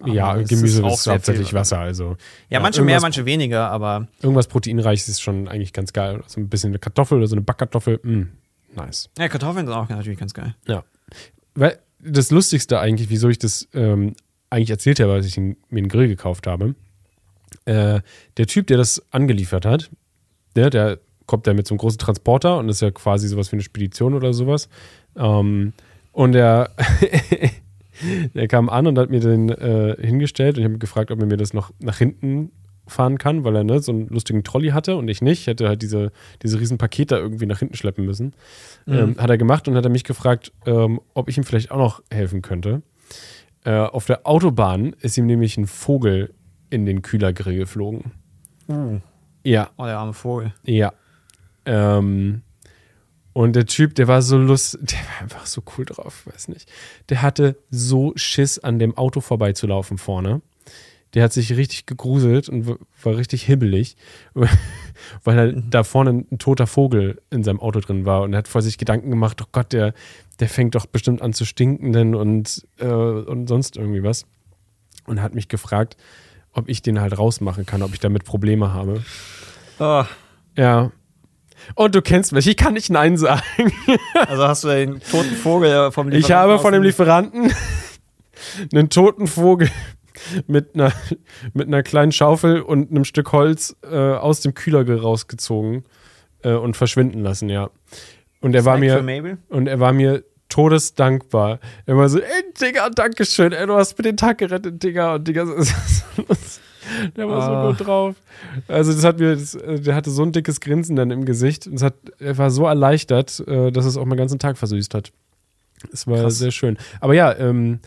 Aber Ja, es Gemüse ist auch ist hauptsächlich viel. Wasser, also. Ja, manche mehr, manche weniger, aber Irgendwas Proteinreiches ist schon eigentlich ganz geil. So ein bisschen eine Kartoffel oder so eine Backkartoffel. Mm, nice. ja, Kartoffeln sind auch natürlich ganz geil. Ja. Weil das Lustigste eigentlich, wieso ich das ähm, eigentlich erzählt habe, als ich den, mir einen Grill gekauft habe, äh, der Typ, der das angeliefert hat, der, der kommt ja mit so einem großen Transporter und ist ja quasi sowas wie eine Spedition oder sowas. Ähm, und der, der kam an und hat mir den äh, hingestellt und ich habe gefragt, ob er mir das noch nach hinten fahren kann, weil er ne, so einen lustigen Trolley hatte und ich nicht. Ich hätte halt diese, diese riesen Pakete irgendwie nach hinten schleppen müssen. Ähm, hat er gemacht und hat er mich gefragt, ähm, ob ich ihm vielleicht auch noch helfen könnte. Äh, auf der Autobahn ist ihm nämlich ein Vogel in den Kühlergrill geflogen. Uh. Ja, Oh, der arme Vogel. ja. Ähm, und der Typ, der war so lustig, der war einfach so cool drauf, weiß nicht. Der hatte so Schiss, an dem Auto vorbeizulaufen vorne. Der hat sich richtig gegruselt und war richtig hibbelig, weil er da vorne ein toter Vogel in seinem Auto drin war und er hat vor sich Gedanken gemacht, oh Gott, der, der fängt doch bestimmt an zu stinken denn und, äh, und sonst irgendwie was. Und hat mich gefragt, ob ich den halt rausmachen kann, ob ich damit Probleme habe. Oh, Ja. Und du kennst mich, ich kann nicht Nein sagen. also hast du den toten Vogel vom Ich habe von dem Lieferanten einen toten Vogel mit einer, mit einer kleinen Schaufel und einem Stück Holz äh, aus dem Kühlergrill rausgezogen äh, und verschwinden lassen, ja. Und er war Snack mir und er war mir todesdankbar. Er war so, ey, Digga, Dankeschön, ey, du hast mir den Tag gerettet, Digga. Und Digga, Der war Ah. so gut drauf. Also das hat mir, das, äh, der hatte so ein dickes Grinsen dann im Gesicht. Und es hat, er war so erleichtert, äh, dass es auch meinen ganzen Tag versüßt hat. Es war Krass. sehr schön. Aber ja, ähm,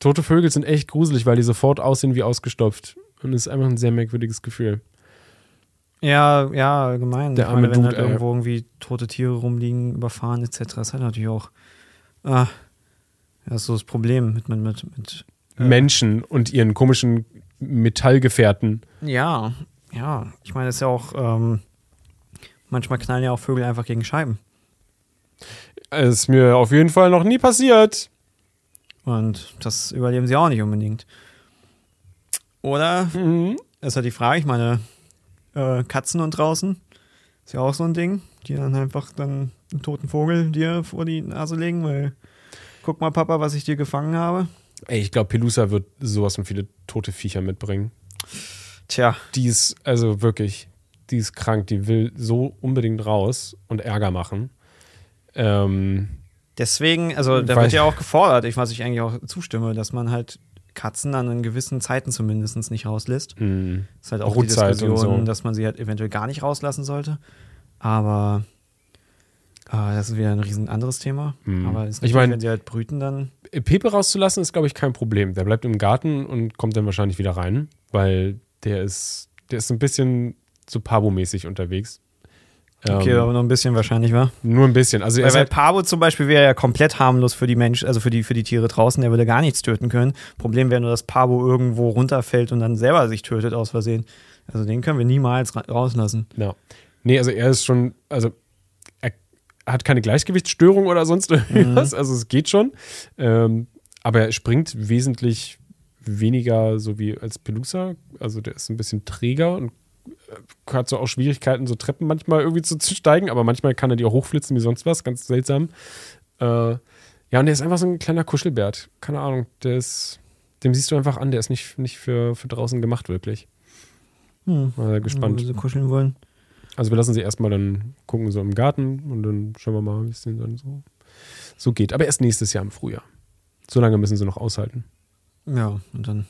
tote Vögel sind echt gruselig, weil die sofort aussehen wie ausgestopft. Und es ist einfach ein sehr merkwürdiges Gefühl. Ja, ja, allgemein. Der Ich meine, arme wenn Dude, halt irgendwo irgendwie tote Tiere rumliegen, überfahren etc., ist halt natürlich auch. Ah, das ist so das Problem mit, mit, mit, mit Ja. Menschen und ihren komischen Metallgefährten. Ja, ja. Ich meine, es ist ja auch, ähm, manchmal knallen ja auch Vögel einfach gegen Scheiben. Ist mir auf jeden Fall noch nie passiert. Und das überleben sie auch nicht unbedingt. Oder, Mhm. das ist halt die Frage, ich meine, äh, Katzen und draußen ist ja auch so ein Ding, die dann einfach dann einen toten Vogel dir vor die Nase legen, weil guck mal, Papa, was ich dir gefangen habe. Ey, ich glaube, Pelusa wird sowas von viele tote Viecher mitbringen. Tja, Die ist, also wirklich, die ist krank. Die will so unbedingt raus und Ärger machen. Ähm, deswegen, also da wird ja auch gefordert, ich, was ich eigentlich auch zustimme, dass man halt Katzen dann in gewissen Zeiten zumindest nicht rauslässt. mh. ist halt auch Brutzeit die und Diskussion, so. dass man sie halt eventuell gar nicht rauslassen sollte. Aber das ist wieder ein riesen anderes Thema. Mhm. Aber Ich natürlich, mein- wenn sie halt brüten, dann. Pepe rauszulassen ist, glaube ich, kein Problem. Der bleibt im Garten und kommt dann wahrscheinlich wieder rein, weil der ist, der ist ein bisschen so Pabo-mäßig unterwegs. Okay, Ähm, aber noch ein bisschen wahrscheinlich, war. nur ein bisschen. Also Weil, weil halt, Pabo zum Beispiel wäre ja komplett harmlos für die Menschen, also für die, für die Tiere draußen, der würde gar nichts töten können. Problem wäre nur, dass Pabo irgendwo runterfällt und dann selber sich tötet aus Versehen. Also den können wir niemals ra rauslassen. ja. Nee, also er ist schon, also hat keine Gleichgewichtsstörung oder sonst irgendwas. Also es geht schon. Ähm, aber er springt wesentlich weniger so wie als Pelusa. Also der ist ein bisschen träger und äh, hat so auch Schwierigkeiten, so Treppen manchmal irgendwie zu, zu steigen, aber manchmal kann er die auch hochflitzen wie sonst was, ganz seltsam. Äh, ja, und der ist einfach so ein kleiner Kuschelbert. Keine Ahnung, der ist, dem siehst du einfach an, der ist nicht, nicht für, für draußen gemacht, wirklich. Hm. Mal gespannt. Wenn sie kuscheln wollen. Also wir lassen sie erstmal dann gucken, so im Garten und dann schauen wir mal, wie es denen dann so, so geht. Aber erst nächstes Jahr im Frühjahr. So lange müssen sie noch aushalten. Ja, und dann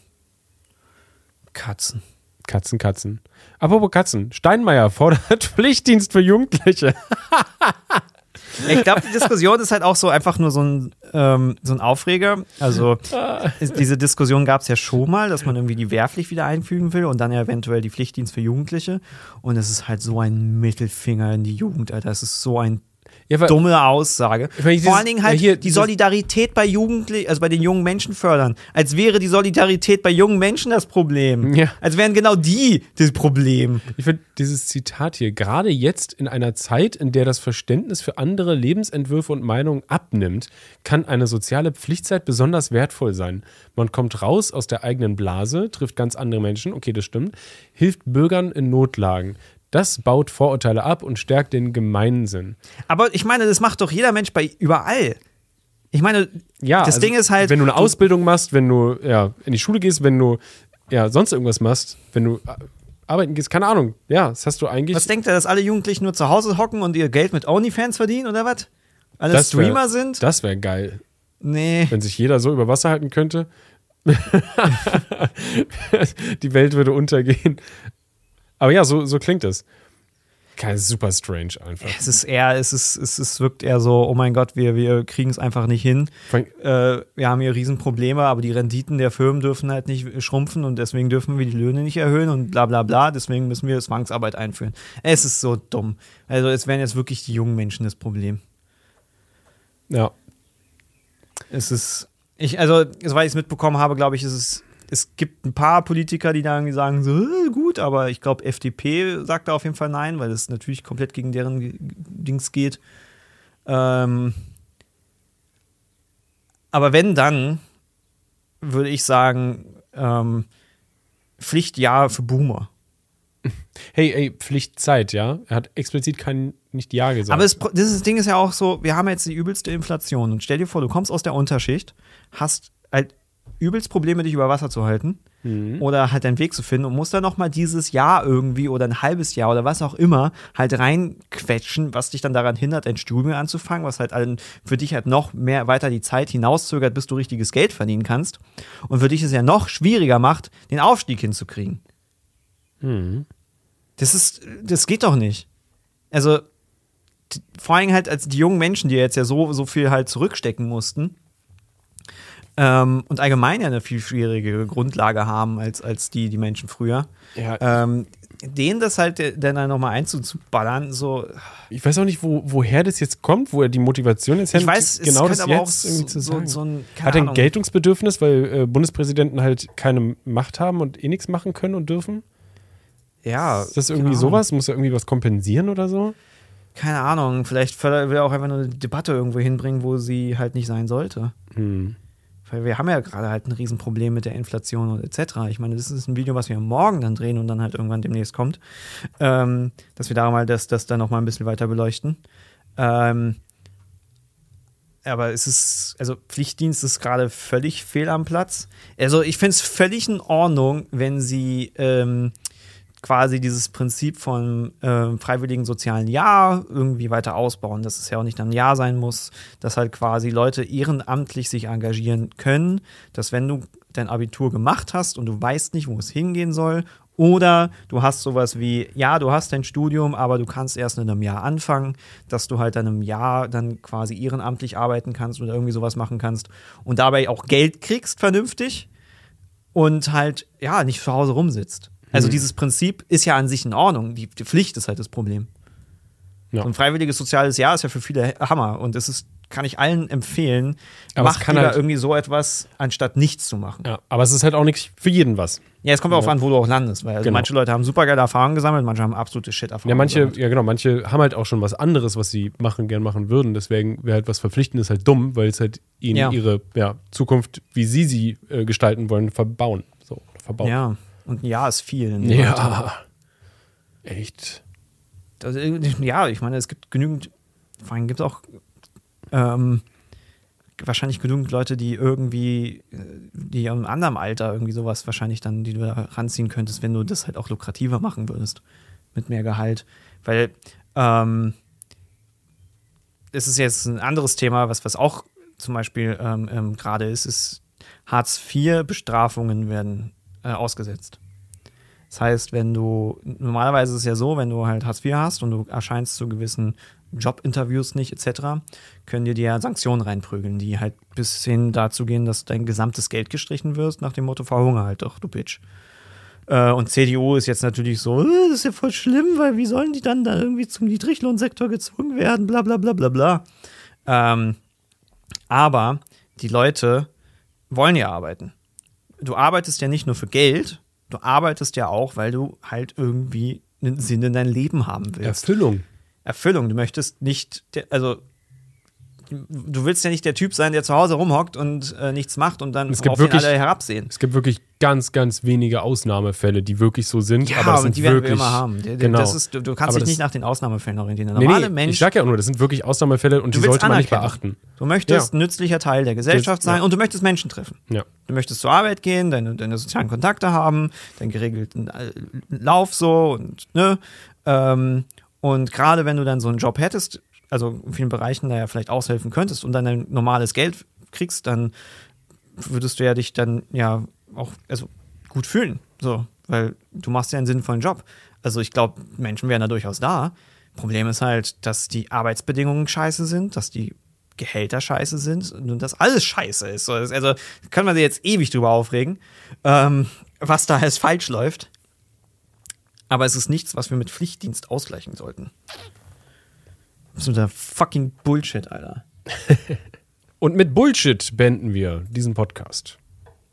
Katzen. Katzen, Katzen. Apropos Katzen. Steinmeier fordert Pflichtdienst für Jugendliche. Ich glaube, die Diskussion ist halt auch so einfach nur so ein, ähm, so ein Aufreger. Also ist, diese Diskussion gab es ja schon mal, dass man irgendwie die Wehrpflicht wieder einfügen will und dann eventuell die Pflichtdienst für Jugendliche. Und es ist halt so ein Mittelfinger in die Jugend, Alter. Es ist so eine Ja, weil, dumme Aussage. Ich meine, dieses- Vor allen Dingen halt ja, hier, die Solidarität bei Jugendlichen, also bei den jungen Menschen fördern. Als wäre die Solidarität bei jungen Menschen das Problem. Ja. Als wären genau die das Problem. ich finde dieses Zitat hier, gerade jetzt in einer Zeit, in der das Verständnis für andere Lebensentwürfe und Meinungen abnimmt, kann eine soziale Pflichtzeit besonders wertvoll sein. Man kommt raus aus der eigenen Blase, trifft ganz andere Menschen, okay, das stimmt, hilft Bürgern in Notlagen. Das baut Vorurteile ab und stärkt den Gemeinsinn. Aber ich meine, das macht doch jeder Mensch bei überall. Ich meine, Ja, das also, Ding ist halt. Wenn du eine du- Ausbildung machst, wenn du ja, in die Schule gehst, wenn du ja, sonst irgendwas machst, wenn du äh, arbeiten gehst, keine Ahnung. Ja, das hast du eigentlich. Was denkt ihr, dass alle Jugendlichen nur zu Hause hocken und ihr Geld mit OnlyFans verdienen oder was? Alle Das wär- Streamer sind? Das wäre geil, Nee. wenn sich jeder so über Wasser halten könnte. die Welt würde untergehen. Aber ja, so, so klingt es. Kein super strange einfach. Es ist eher, es ist, es ist, wirkt eher so, oh mein Gott, wir, wir kriegen es einfach nicht hin. Äh, wir haben hier Riesenprobleme, aber die Renditen der Firmen dürfen halt nicht schrumpfen und deswegen dürfen wir die Löhne nicht erhöhen und bla bla bla. Deswegen müssen wir Zwangsarbeit einführen. Es ist so dumm. Also es wären jetzt wirklich die jungen Menschen das Problem. Ja. Es ist, ich, also, soweit ich es mitbekommen habe, glaube ich, ist es, es gibt ein paar Politiker, die da irgendwie sagen, so, äh, gut, aber ich glaube, FDP sagt da auf jeden Fall nein, weil es natürlich komplett gegen deren Dings geht. Ähm, aber wenn dann, würde ich sagen, ähm, Pflicht ja für Boomer. Hey, ey, Pflichtzeit, ja? Er hat explizit kein nicht Ja gesagt. Aber das, Pro- dieses Ding ist ja auch so, wir haben jetzt die übelste Inflation und stell dir vor, du kommst aus der Unterschicht, hast halt übelst Probleme, dich über Wasser zu halten Mhm. oder halt deinen Weg zu finden und musst dann noch mal dieses Jahr irgendwie oder ein halbes Jahr oder was auch immer halt reinquetschen, was dich dann daran hindert, ein Studium anzufangen, was halt für dich halt noch mehr weiter die Zeit hinauszögert, bis du richtiges Geld verdienen kannst und für dich es ja noch schwieriger macht, den Aufstieg hinzukriegen. Das ist, das geht doch nicht. Also, vor allem halt als die jungen Menschen, die jetzt ja so, so viel halt zurückstecken mussten ähm, und allgemein ja eine viel schwierige Grundlage haben als, als die, die Menschen früher. Ja, Ähm, denen das halt dann halt nochmal einzuballern, so, ich weiß auch nicht, wo, woher das jetzt kommt, wo er die Motivation jetzt ich weiß, genau das aber auch jetzt zu so, sagen. so ein, Hat er ein. Geltungsbedürfnis, weil äh, Bundespräsidenten halt keine Macht haben und eh nichts machen können und dürfen? Ja, Ist das irgendwie sowas? Muss er irgendwie was kompensieren oder so? Keine Ahnung, vielleicht will er auch einfach nur eine Debatte irgendwo hinbringen, wo sie halt nicht sein sollte. Hm. Weil wir haben ja gerade halt ein Riesenproblem mit der Inflation und etc. Ich meine, das ist ein Video, was wir morgen dann drehen und dann halt irgendwann demnächst kommt. Ähm, dass wir da mal das, das dann noch mal ein bisschen weiter beleuchten. Ähm, aber es ist, also Pflichtdienst ist gerade völlig fehl am Platz. Also ich finde es völlig in Ordnung, wenn sie ähm, quasi dieses Prinzip von ähm, freiwilligen sozialen Jahr irgendwie weiter ausbauen, dass es ja auch nicht ein Jahr sein muss, dass halt quasi Leute ehrenamtlich sich engagieren können, dass wenn du dein Abitur gemacht hast und du weißt nicht, wo es hingehen soll, oder du hast sowas wie, ja, du hast dein Studium, aber du kannst erst in einem Jahr anfangen, dass du halt dann im Jahr dann quasi ehrenamtlich arbeiten kannst oder irgendwie sowas machen kannst und dabei auch Geld kriegst vernünftig und halt, ja, nicht zu Hause rumsitzt. Also dieses Prinzip ist ja an sich in Ordnung. Die, die Pflicht ist halt das Problem. Ja. Ein freiwilliges soziales Jahr ist ja für viele Hammer und es ist, kann ich allen empfehlen, Aber macht kann halt- irgendwie so etwas, anstatt nichts zu machen. Ja, aber es ist halt auch nicht für jeden was. Ja, es kommt auch an, wo du auch landest, weil also Genau. manche Leute haben super geile Erfahrungen gesammelt, manche haben absolute Shit-Erfahrungen Ja, manche, gesammelt. ja genau, manche haben halt auch schon was anderes, was sie machen, gern machen würden. Deswegen wäre halt was Verpflichtendes halt dumm, weil es halt ihnen Ja. ihre ja, Zukunft, wie sie sie äh, gestalten wollen, verbauen. So, verbauen. Ja, und ein Jahr ist viel. in Ja. Echt. Also, ja, ich meine, es gibt genügend, vor allem gibt es auch ähm, wahrscheinlich genügend Leute, die irgendwie, die im anderen Alter irgendwie sowas wahrscheinlich dann, die du da ranziehen könntest, wenn du das halt auch lukrativer machen würdest, mit mehr Gehalt. Weil ähm, es ist jetzt ein anderes Thema, was, was auch zum Beispiel ähm, ähm, gerade ist, ist Hartz-IV-Bestrafungen werden äh, ausgesetzt. Das heißt, wenn du, normalerweise ist es ja so, wenn du halt Hartz IV hast und du erscheinst zu gewissen Jobinterviews nicht etc., können dir die ja Sanktionen reinprügeln, die halt bis hin dazu gehen, dass dein gesamtes Geld gestrichen wirst, nach dem Motto, verhungere halt doch, du Bitch. Äh, und CDU ist jetzt natürlich so, äh, das ist ja voll schlimm, weil wie sollen die dann da irgendwie zum Niedriglohnsektor gezwungen werden, bla bla bla bla bla. Ähm, aber die Leute wollen ja arbeiten. Du arbeitest ja nicht nur für Geld, du arbeitest ja auch, weil du halt irgendwie einen Sinn in dein Leben haben willst. Erfüllung. Erfüllung. Du möchtest nicht, also du willst ja nicht der Typ sein, der zu Hause rumhockt und äh, nichts macht und dann Es gibt auf wirklich- alle herabsehen. Es gibt wirklich ganz, ganz wenige Ausnahmefälle, die wirklich so sind. Ja, aber aber, sind die werden wirklich, wir immer haben. Genau. ist, du, kannst Aber dich nicht nach den Ausnahmefällen orientieren. Der Nee, normale nee, Mensch, ich sag ja nur, das sind wirklich Ausnahmefälle und die sollte man nicht beachten. du möchtest Ja. ein nützlicher Teil der Gesellschaft sein ja. und du möchtest Menschen treffen. Ja. Du möchtest zur Arbeit gehen, deine, deine sozialen Kontakte haben, deinen geregelten äh, Lauf so und ne. Ähm, und gerade wenn du dann so einen Job hättest, also in vielen Bereichen da ja vielleicht aushelfen könntest und dann ein normales Geld kriegst, dann würdest du ja dich dann ja auch also gut fühlen. So, weil du machst ja einen sinnvollen Job. Also ich glaube, Menschen wären da durchaus da. Problem ist halt, dass die Arbeitsbedingungen scheiße sind, dass die Gehälter scheiße sind und dass alles scheiße ist. Also kann man sich jetzt ewig drüber aufregen, ähm, was da alles falsch läuft. Aber es ist nichts, was wir mit Pflichtdienst ausgleichen sollten. Absoluter fucking Bullshit, Alter. Und mit Bullshit beenden wir diesen Podcast.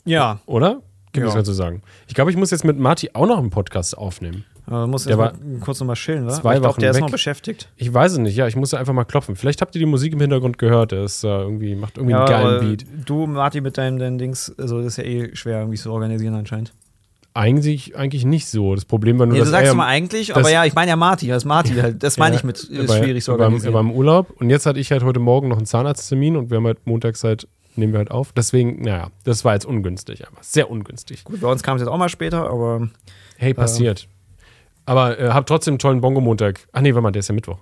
Ja, Oder? Gibt es Ja. ja. zu sagen. Ich glaube, ich muss jetzt mit Marty auch noch einen Podcast aufnehmen. äh, muss Der jetzt mal kurz nochmal chillen, oder? zwei ich glaub, Wochen der ist weg. noch beschäftigt. Ich weiß es nicht, ja, ich muss einfach mal klopfen. Vielleicht habt ihr die Musik im Hintergrund gehört. Der ist äh, irgendwie, macht irgendwie einen geilen aber Beat. Du, Martin, mit deinem, deinem Dings, also das ist ja eh schwer irgendwie zu organisieren anscheinend. Eigentlich, eigentlich nicht so. Das Problem war nur, Ja, du dass sagst er, immer eigentlich, das- aber ja, ich meine ja Marty, das ist Marty halt. Das meine Ja, ich mit er ist war- schwierig zu er Er organisieren. war im Urlaub und jetzt hatte ich halt heute Morgen noch einen Zahnarzttermin und wir haben halt montags halt, nehmen wir halt auf. Deswegen, naja, das war jetzt ungünstig, aber sehr ungünstig. Gut, bei uns kam es jetzt auch mal später, aber Hey, passiert. Aber äh, hab trotzdem einen tollen Bongo-Montag. Ach nee, warte mal, der ist ja Mittwoch.